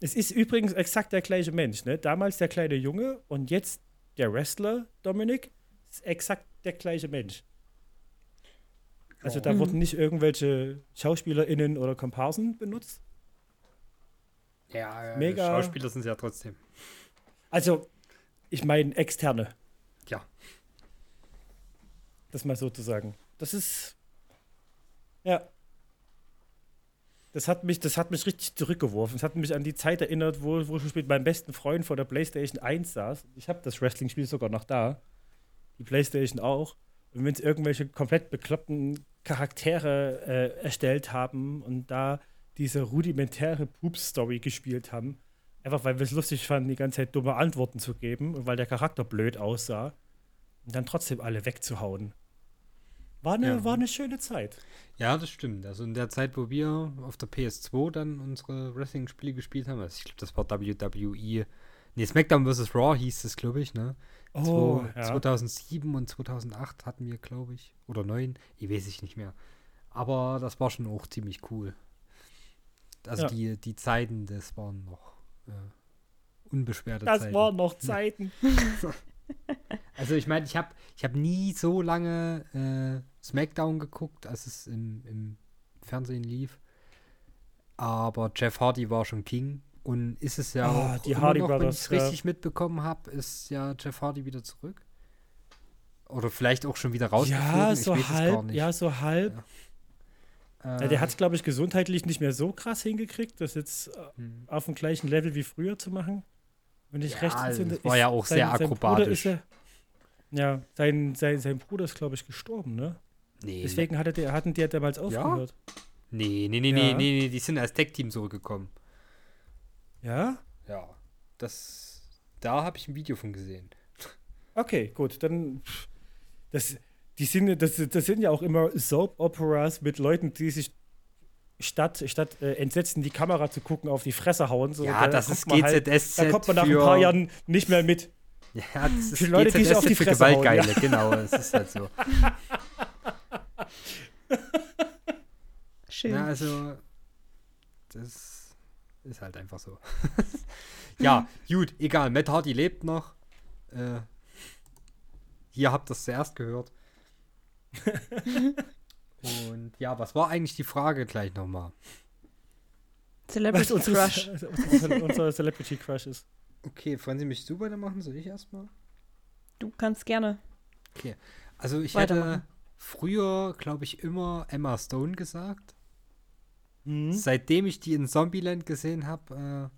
Es ist übrigens exakt der gleiche Mensch. Ne? Damals der kleine Junge und jetzt der Wrestler Dominik ist exakt der gleiche Mensch. Also da wurden nicht irgendwelche SchauspielerInnen oder Komparsen benutzt. Ja, Mega. Schauspieler sind sie ja trotzdem. Also, ich meine externe, Ja. das mal so zu sagen. Das ist. Ja. Das hat mich, das hat mich richtig zurückgeworfen. Es hat mich an die Zeit erinnert, wo, wo ich mit meinem besten Freund vor der PlayStation 1 saß. Ich habe das Wrestling-Spiel sogar noch da. Die PlayStation auch. Und wenn sie irgendwelche komplett bekloppten Charaktere äh, erstellt haben und da diese rudimentäre Poops-Story gespielt haben, einfach weil wir es lustig fanden, die ganze Zeit dumme Antworten zu geben und weil der Charakter blöd aussah und dann trotzdem alle wegzuhauen. War eine, Ja. war eine schöne Zeit. Ja, das stimmt. Also in der Zeit, wo wir auf der PS2 dann unsere Wrestling-Spiele gespielt haben, also ich glaube, das war WWE. Nee, SmackDown vs. Raw hieß es, glaube ich, ne? Oh, Zwo- ja. 2007 und 2008 hatten wir, glaube ich. Oder 9, ich weiß ich nicht mehr. Aber das war schon auch ziemlich cool. Also Ja. die, die Zeiten, das waren noch äh, unbeschwerte Das Zeiten. waren noch Zeiten. Also ich meine, ich habe ich hab nie so lange äh, SmackDown geguckt, als es im, im Fernsehen lief. Aber Jeff Hardy war schon King. Und ist es ja Ah, auch die Hardy noch, wenn ich Brothers, es ja. richtig mitbekommen habe, ist ja Jeff Hardy wieder zurück. Oder vielleicht auch schon wieder rausgeflogen. Ja, ich so weiß es gar halb. nicht. Ja, so halb. Äh, Ja, der hat es, glaube ich, gesundheitlich nicht mehr so krass hingekriegt, das jetzt äh, hm. auf dem gleichen Level wie früher zu machen. Wenn ich Ja, recht das entsinne, war ist ja auch sehr Bruder akrobatisch. ist ja, ja, sein, sein, sein Bruder ist, glaube ich, gestorben, ne? nee, Deswegen hatte der, hatten die ja damals aufgehört. nee, nee, nee, nee, Ja. nee, nee, die sind als Tech-Team zurückgekommen. Ja? Ja, das, da habe ich ein Video von gesehen. Okay, gut, dann. Das, die sind, das, das sind ja auch immer Soap-Operas mit Leuten, die sich statt, statt äh, entsetzen die Kamera zu gucken, auf die Fresse hauen. So, Ja, da das ist man halt- GZSZ Da kommt man nach ein paar Jahren nicht mehr mit. Ja, das ist Für Leute, die sich auf die für Fresse hauen, Gewaltgeile, genau, das ist halt so. Schön. Ja, also, das ist halt einfach so. ja, gut, egal, Matt Hardy lebt noch. Äh, hier habt ihr es zuerst gehört. Und ja, was war eigentlich die Frage gleich nochmal? Was Celebrity unser, Crush. unser, unser Celebrity Crush ist. Okay, Franzi, möchtest du weitermachen? Soll ich erstmal? Du kannst gerne. Also ich hätte früher, glaube ich, immer Emma Stone gesagt. Mhm. Seitdem ich die in Zombieland gesehen habe,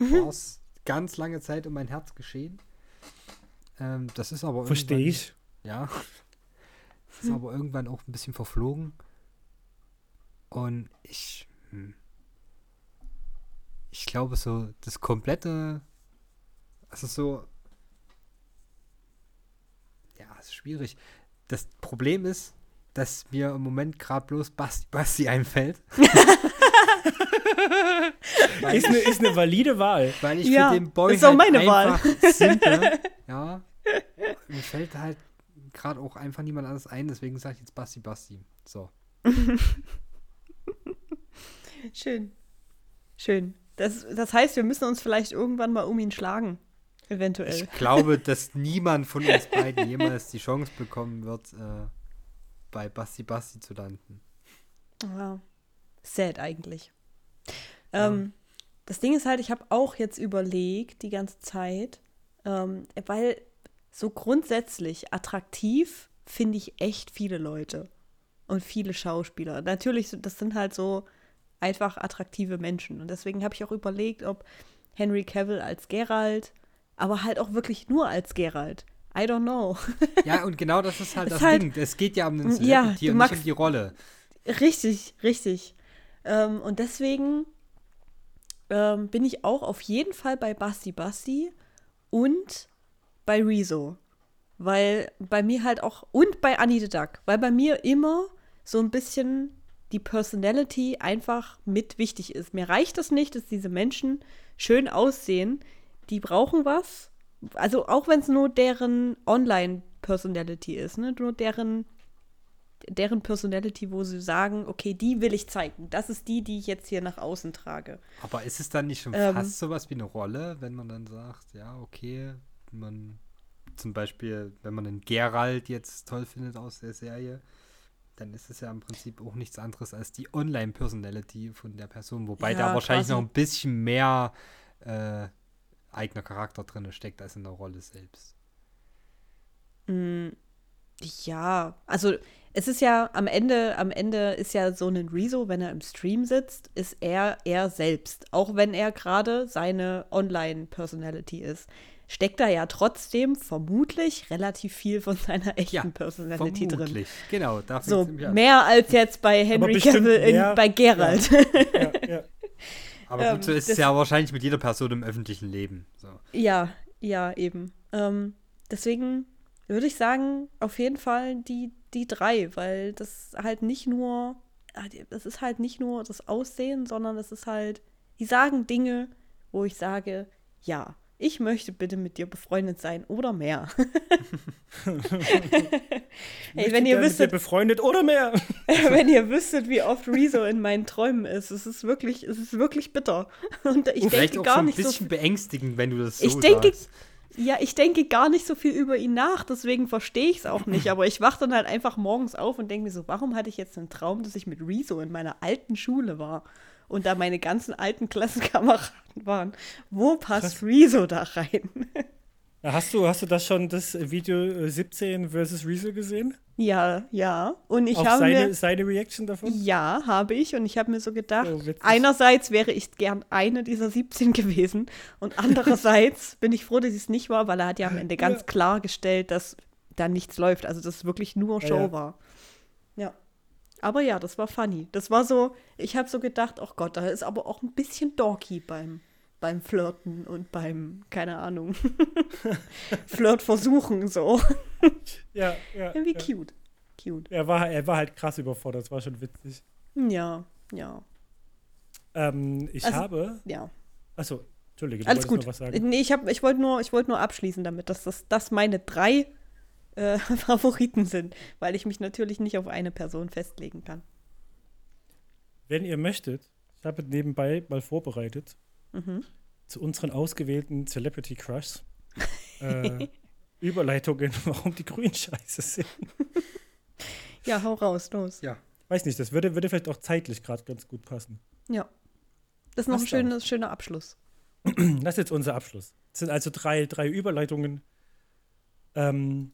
äh, war es ganz lange Zeit um mein Herz geschehen. Ähm, das ist aber Verstehe ich. Ja. Das ist aber irgendwann auch ein bisschen verflogen. Und ich. Hm, ich glaube, so das komplette. Also so. Ja, ist schwierig. Das Problem ist, dass mir im Moment gerade bloß Basti, Basti einfällt. Ist eine, ist eine valide Wahl. Weil ich Ja, für den Boy ist auch halt meine Wahl. einfach simple. ja. Mir fällt halt gerade auch einfach niemand anderes ein, deswegen sage ich jetzt Basti Basti. So. Schön. Schön. Das, das heißt, wir müssen uns vielleicht irgendwann mal um ihn schlagen. Eventuell. Ich glaube, dass niemand von uns beiden jemals die Chance bekommen wird, äh, bei Basti Basti zu landen. Ja. Sad eigentlich. Ähm, das Ding ist halt, ich habe auch jetzt überlegt die ganze Zeit, ähm, weil so grundsätzlich attraktiv finde ich echt viele Leute und viele Schauspieler. Natürlich, das sind halt so einfach attraktive Menschen. Und deswegen habe ich auch überlegt, ob Henry Cavill als Geralt, aber halt auch wirklich nur als Geralt. I don't know. Ja, und genau das ist halt Ist das halt- Ding. Es geht ja um den Ja, Celebrity du und nicht um die Rolle. Richtig, richtig. Ähm, und deswegen ähm, bin ich auch auf jeden Fall bei Basti Basti und bei Rezo. Weil bei mir halt auch, und bei Annie the Duck, weil bei mir immer so ein bisschen die Personality einfach mit wichtig ist. Mir reicht das nicht, dass diese Menschen schön aussehen. Die brauchen was. Also auch wenn es nur deren Online-Personality ist, ne? Nur deren deren Personality, wo sie sagen, okay, die will ich zeigen. Das ist die, die ich jetzt hier nach außen trage. Aber ist es dann nicht schon Ähm. fast sowas wie eine Rolle, wenn man dann sagt, ja, okay, man zum Beispiel, wenn man einen Geralt jetzt toll findet aus der Serie, dann ist es ja im Prinzip auch nichts anderes als die Online-Personality von der Person, wobei Ja, da wahrscheinlich quasi. noch ein bisschen mehr äh, eigener Charakter drin steckt als in der Rolle selbst. Ja, also es ist ja am Ende, am Ende ist ja so ein Rezo, wenn er im Stream sitzt, ist er er selbst. Auch wenn er gerade seine Online-Personality ist, steckt da ja trotzdem vermutlich relativ viel von seiner echten Ja, Personality drin. Vermutlich. Genau, da So mehr als jetzt bei Henry Cavill in, bei Geralt. Ja, ja. Aber ähm, gut, so ist es ja wahrscheinlich mit jeder Person im öffentlichen Leben. So. Ja, ja, eben. Ähm, deswegen würde ich sagen, auf jeden Fall die, die drei, weil das halt nicht nur, ah, das ist halt nicht nur das Aussehen, sondern es ist halt, die sagen Dinge, wo ich sage, ja, ich möchte bitte mit dir befreundet sein oder mehr. Ey, wenn ihr wüsstet, befreundet oder mehr. wenn ihr wüsstet, wie oft Rezo in meinen Träumen ist, es ist wirklich, es ist wirklich bitter. Und ich Vielleicht denke auch gar so ein nicht so bisschen beängstigend, wenn du das so Ich denke, sagst. ja, ich denke gar nicht so viel über ihn nach, deswegen verstehe ich es auch nicht. Aber ich wache dann halt einfach morgens auf und denke mir so, warum hatte ich jetzt einen Traum, dass ich mit Rezo in meiner alten Schule war und da meine ganzen alten Klassenkameraden waren? Wo passt Rezo da rein? Hast du, hast du das schon, das Video äh, 17 versus Rezo gesehen? ja, ja. Und ich Auch habe seine, mir. seine Reaction davon? Ja, habe ich. Und ich habe mir so gedacht, Oh, einerseits wäre ich gern eine dieser 17 gewesen und andererseits bin ich froh, dass ich es nicht war, weil er hat ja am Ende ganz Ja. klargestellt, dass da nichts läuft, also dass es wirklich nur Ja, Show ja. war. Aber ja, das war funny. Das war so, ich habe so gedacht, oh Gott, da ist aber auch ein bisschen dorky beim, beim Flirten und beim, keine Ahnung, Flirtversuchen so. Ja, ja. Irgendwie ja. cute. Cute. Er war, er war halt krass überfordert, das war schon witzig. Ja, ja, Ähm, ich Also- habe. ja. Achso, Entschuldige, du Alles wolltest gut. noch was sagen. Nee, ich, hab- ich wollte nur, ich wollt nur abschließen damit, dass das, das meine drei äh, Favoriten sind, weil ich mich natürlich nicht auf eine Person festlegen kann. Wenn ihr möchtet, ich habe nebenbei mal vorbereitet Mhm. zu unseren ausgewählten Celebrity Crushs äh, Überleitungen, warum die Grünen scheiße sind. Ja, hau raus, los. Ja. Weiß nicht, das würde, würde vielleicht auch zeitlich gerade ganz gut passen. Ja. Das ist noch ein Passt auch. schöner, schöner Abschluss. Das ist jetzt unser Abschluss. Das sind also drei, drei Überleitungen. Ähm,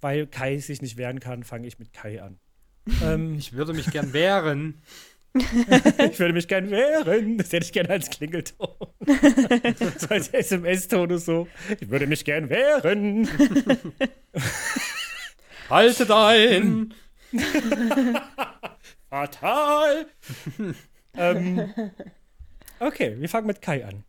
weil Kai sich nicht wehren kann, fange ich mit Kai an. ähm, Ich würde mich gern wehren. ich würde mich gern wehren. Das hätte ich gerne als Klingelton. so als SMS-Ton und so. Ich würde mich gern wehren. Haltet ein! Fatal. ähm, okay, wir fangen mit Kai an.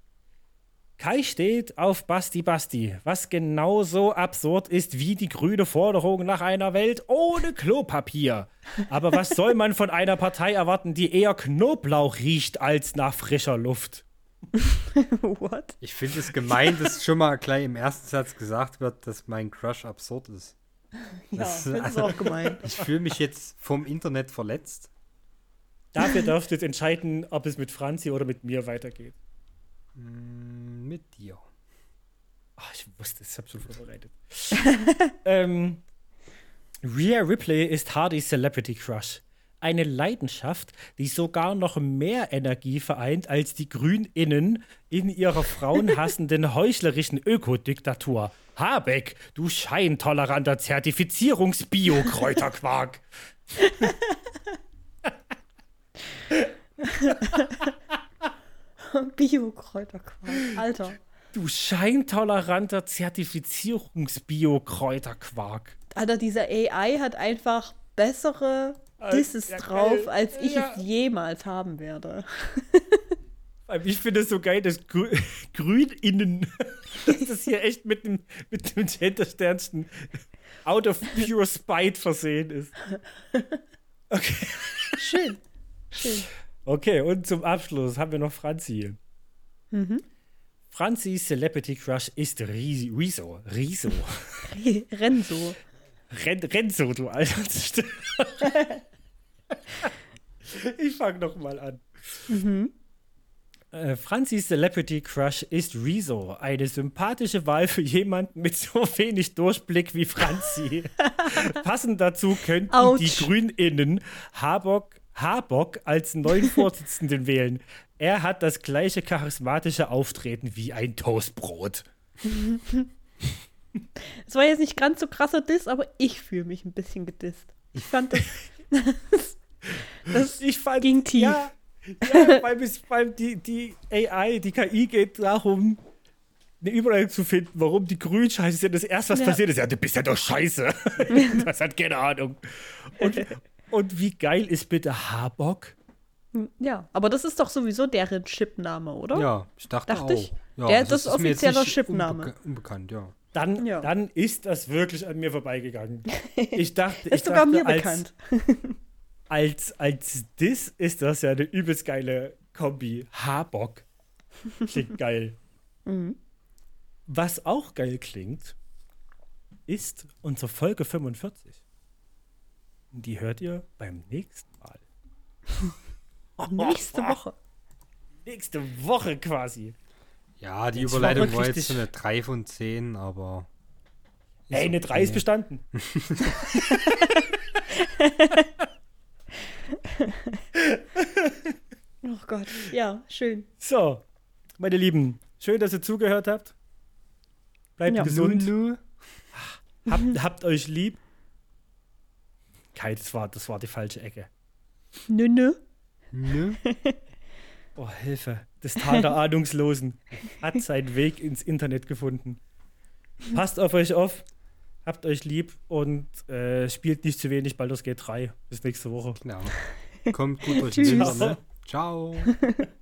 Kai steht auf Basti Basti, was genauso absurd ist wie die grüne Forderung nach einer Welt ohne Klopapier. Aber was soll man von einer Partei erwarten, die eher Knoblauch riecht als nach frischer Luft? What? Ich finde es gemein, dass schon mal gleich im ersten Satz gesagt wird, dass mein Crush absurd ist. Ja, Das- ist also- auch gemein. Ich fühle mich jetzt vom Internet verletzt. Dafür darfst du jetzt entscheiden, ob es mit Franzi oder mit mir weitergeht. Mm, Mit dir. Ach, ich wusste es, ich habe schon vorbereitet. ähm, Rhea Ripley ist Hardys Celebrity Crush. Eine Leidenschaft, die sogar noch mehr Energie vereint als die GrünInnen in ihrer frauenhassenden, heuchlerischen Ökodiktatur. Habeck, du scheintoleranter Zertifizierungs-Bio-Kräuterquark. Bio-Kräuterquark. Alter. Du scheintoleranter Zertifizierungs-Bio-Kräuterquark. Alter, dieser AI hat einfach bessere Disses ja, drauf, als ich Ja. es jemals haben werde. Ich finde es so geil, dass Grü GrünInnen, dass das hier echt mit dem, mit dem Gendersternchen out of pure spite versehen ist. Okay. Schön. Schön. Okay, und zum Abschluss haben wir noch Franzi. Mhm. Franzis Celebrity Crush ist Ri- Riso. Riso. Renzo. Ren Renzo, du alter. Ich fange noch mal an. Äh, Franzis Celebrity Crush ist Rezo, eine sympathische Wahl für jemanden mit so wenig Durchblick wie Franzi. Passend dazu könnten Autsch. die GrünInnen Habock, Habock als neuen Vorsitzenden wählen. Er hat das gleiche charismatische Auftreten wie ein Toastbrot. Es war jetzt nicht ganz so krasser Diss, aber ich fühle mich ein bisschen gedisst. Ich fand das. das Ich fand, ging tief. Ja, ja weil, weil die, die AI, die KI geht darum, eine Überleitung zu finden, warum die Grünen scheiße sind. Das erste, was Ja. passiert ist, ja, du bist ja doch scheiße. das hat keine Ahnung. Und, und wie geil ist bitte Habock? ja, aber das ist doch sowieso deren Chipname, oder? Ja, ich dachte, Dachte auch. ich. Ja, Der- das es ist offizieller Chipname. unbeka- Unbekannt, ja. Dann, Ja. dann ist das wirklich an mir vorbeigegangen. Ich dachte, ich Ist sogar dachte, mir als, bekannt. Als, als Diss ist das ja eine übelst geile Kombi. Habock. Klingt geil. Mhm. Was auch geil klingt, ist unsere Folge 45. Die hört ihr beim nächsten Mal. Nächste Woche. Nächste Woche quasi. Ja, die Jetzt Überleitung war war jetzt so eine 3 von 10, aber. Ey, eine 3 ist bestanden. Oh Gott. Ja, schön. So, meine Lieben, schön, dass ihr zugehört habt. Bleibt Ja. gesund. Lulu. Habt, habt euch lieb. Kai, das war, das war die falsche Ecke. Nö, nö. Nö. Oh, Hilfe. Das Tal der Ahnungslosen hat seinen Weg ins Internet gefunden. Passt auf euch auf, habt euch lieb und äh, spielt nicht zu wenig Baldur's Gate 3. Bis nächste Woche. Genau. Kommt gut durch den. Winter, ne? Ciao.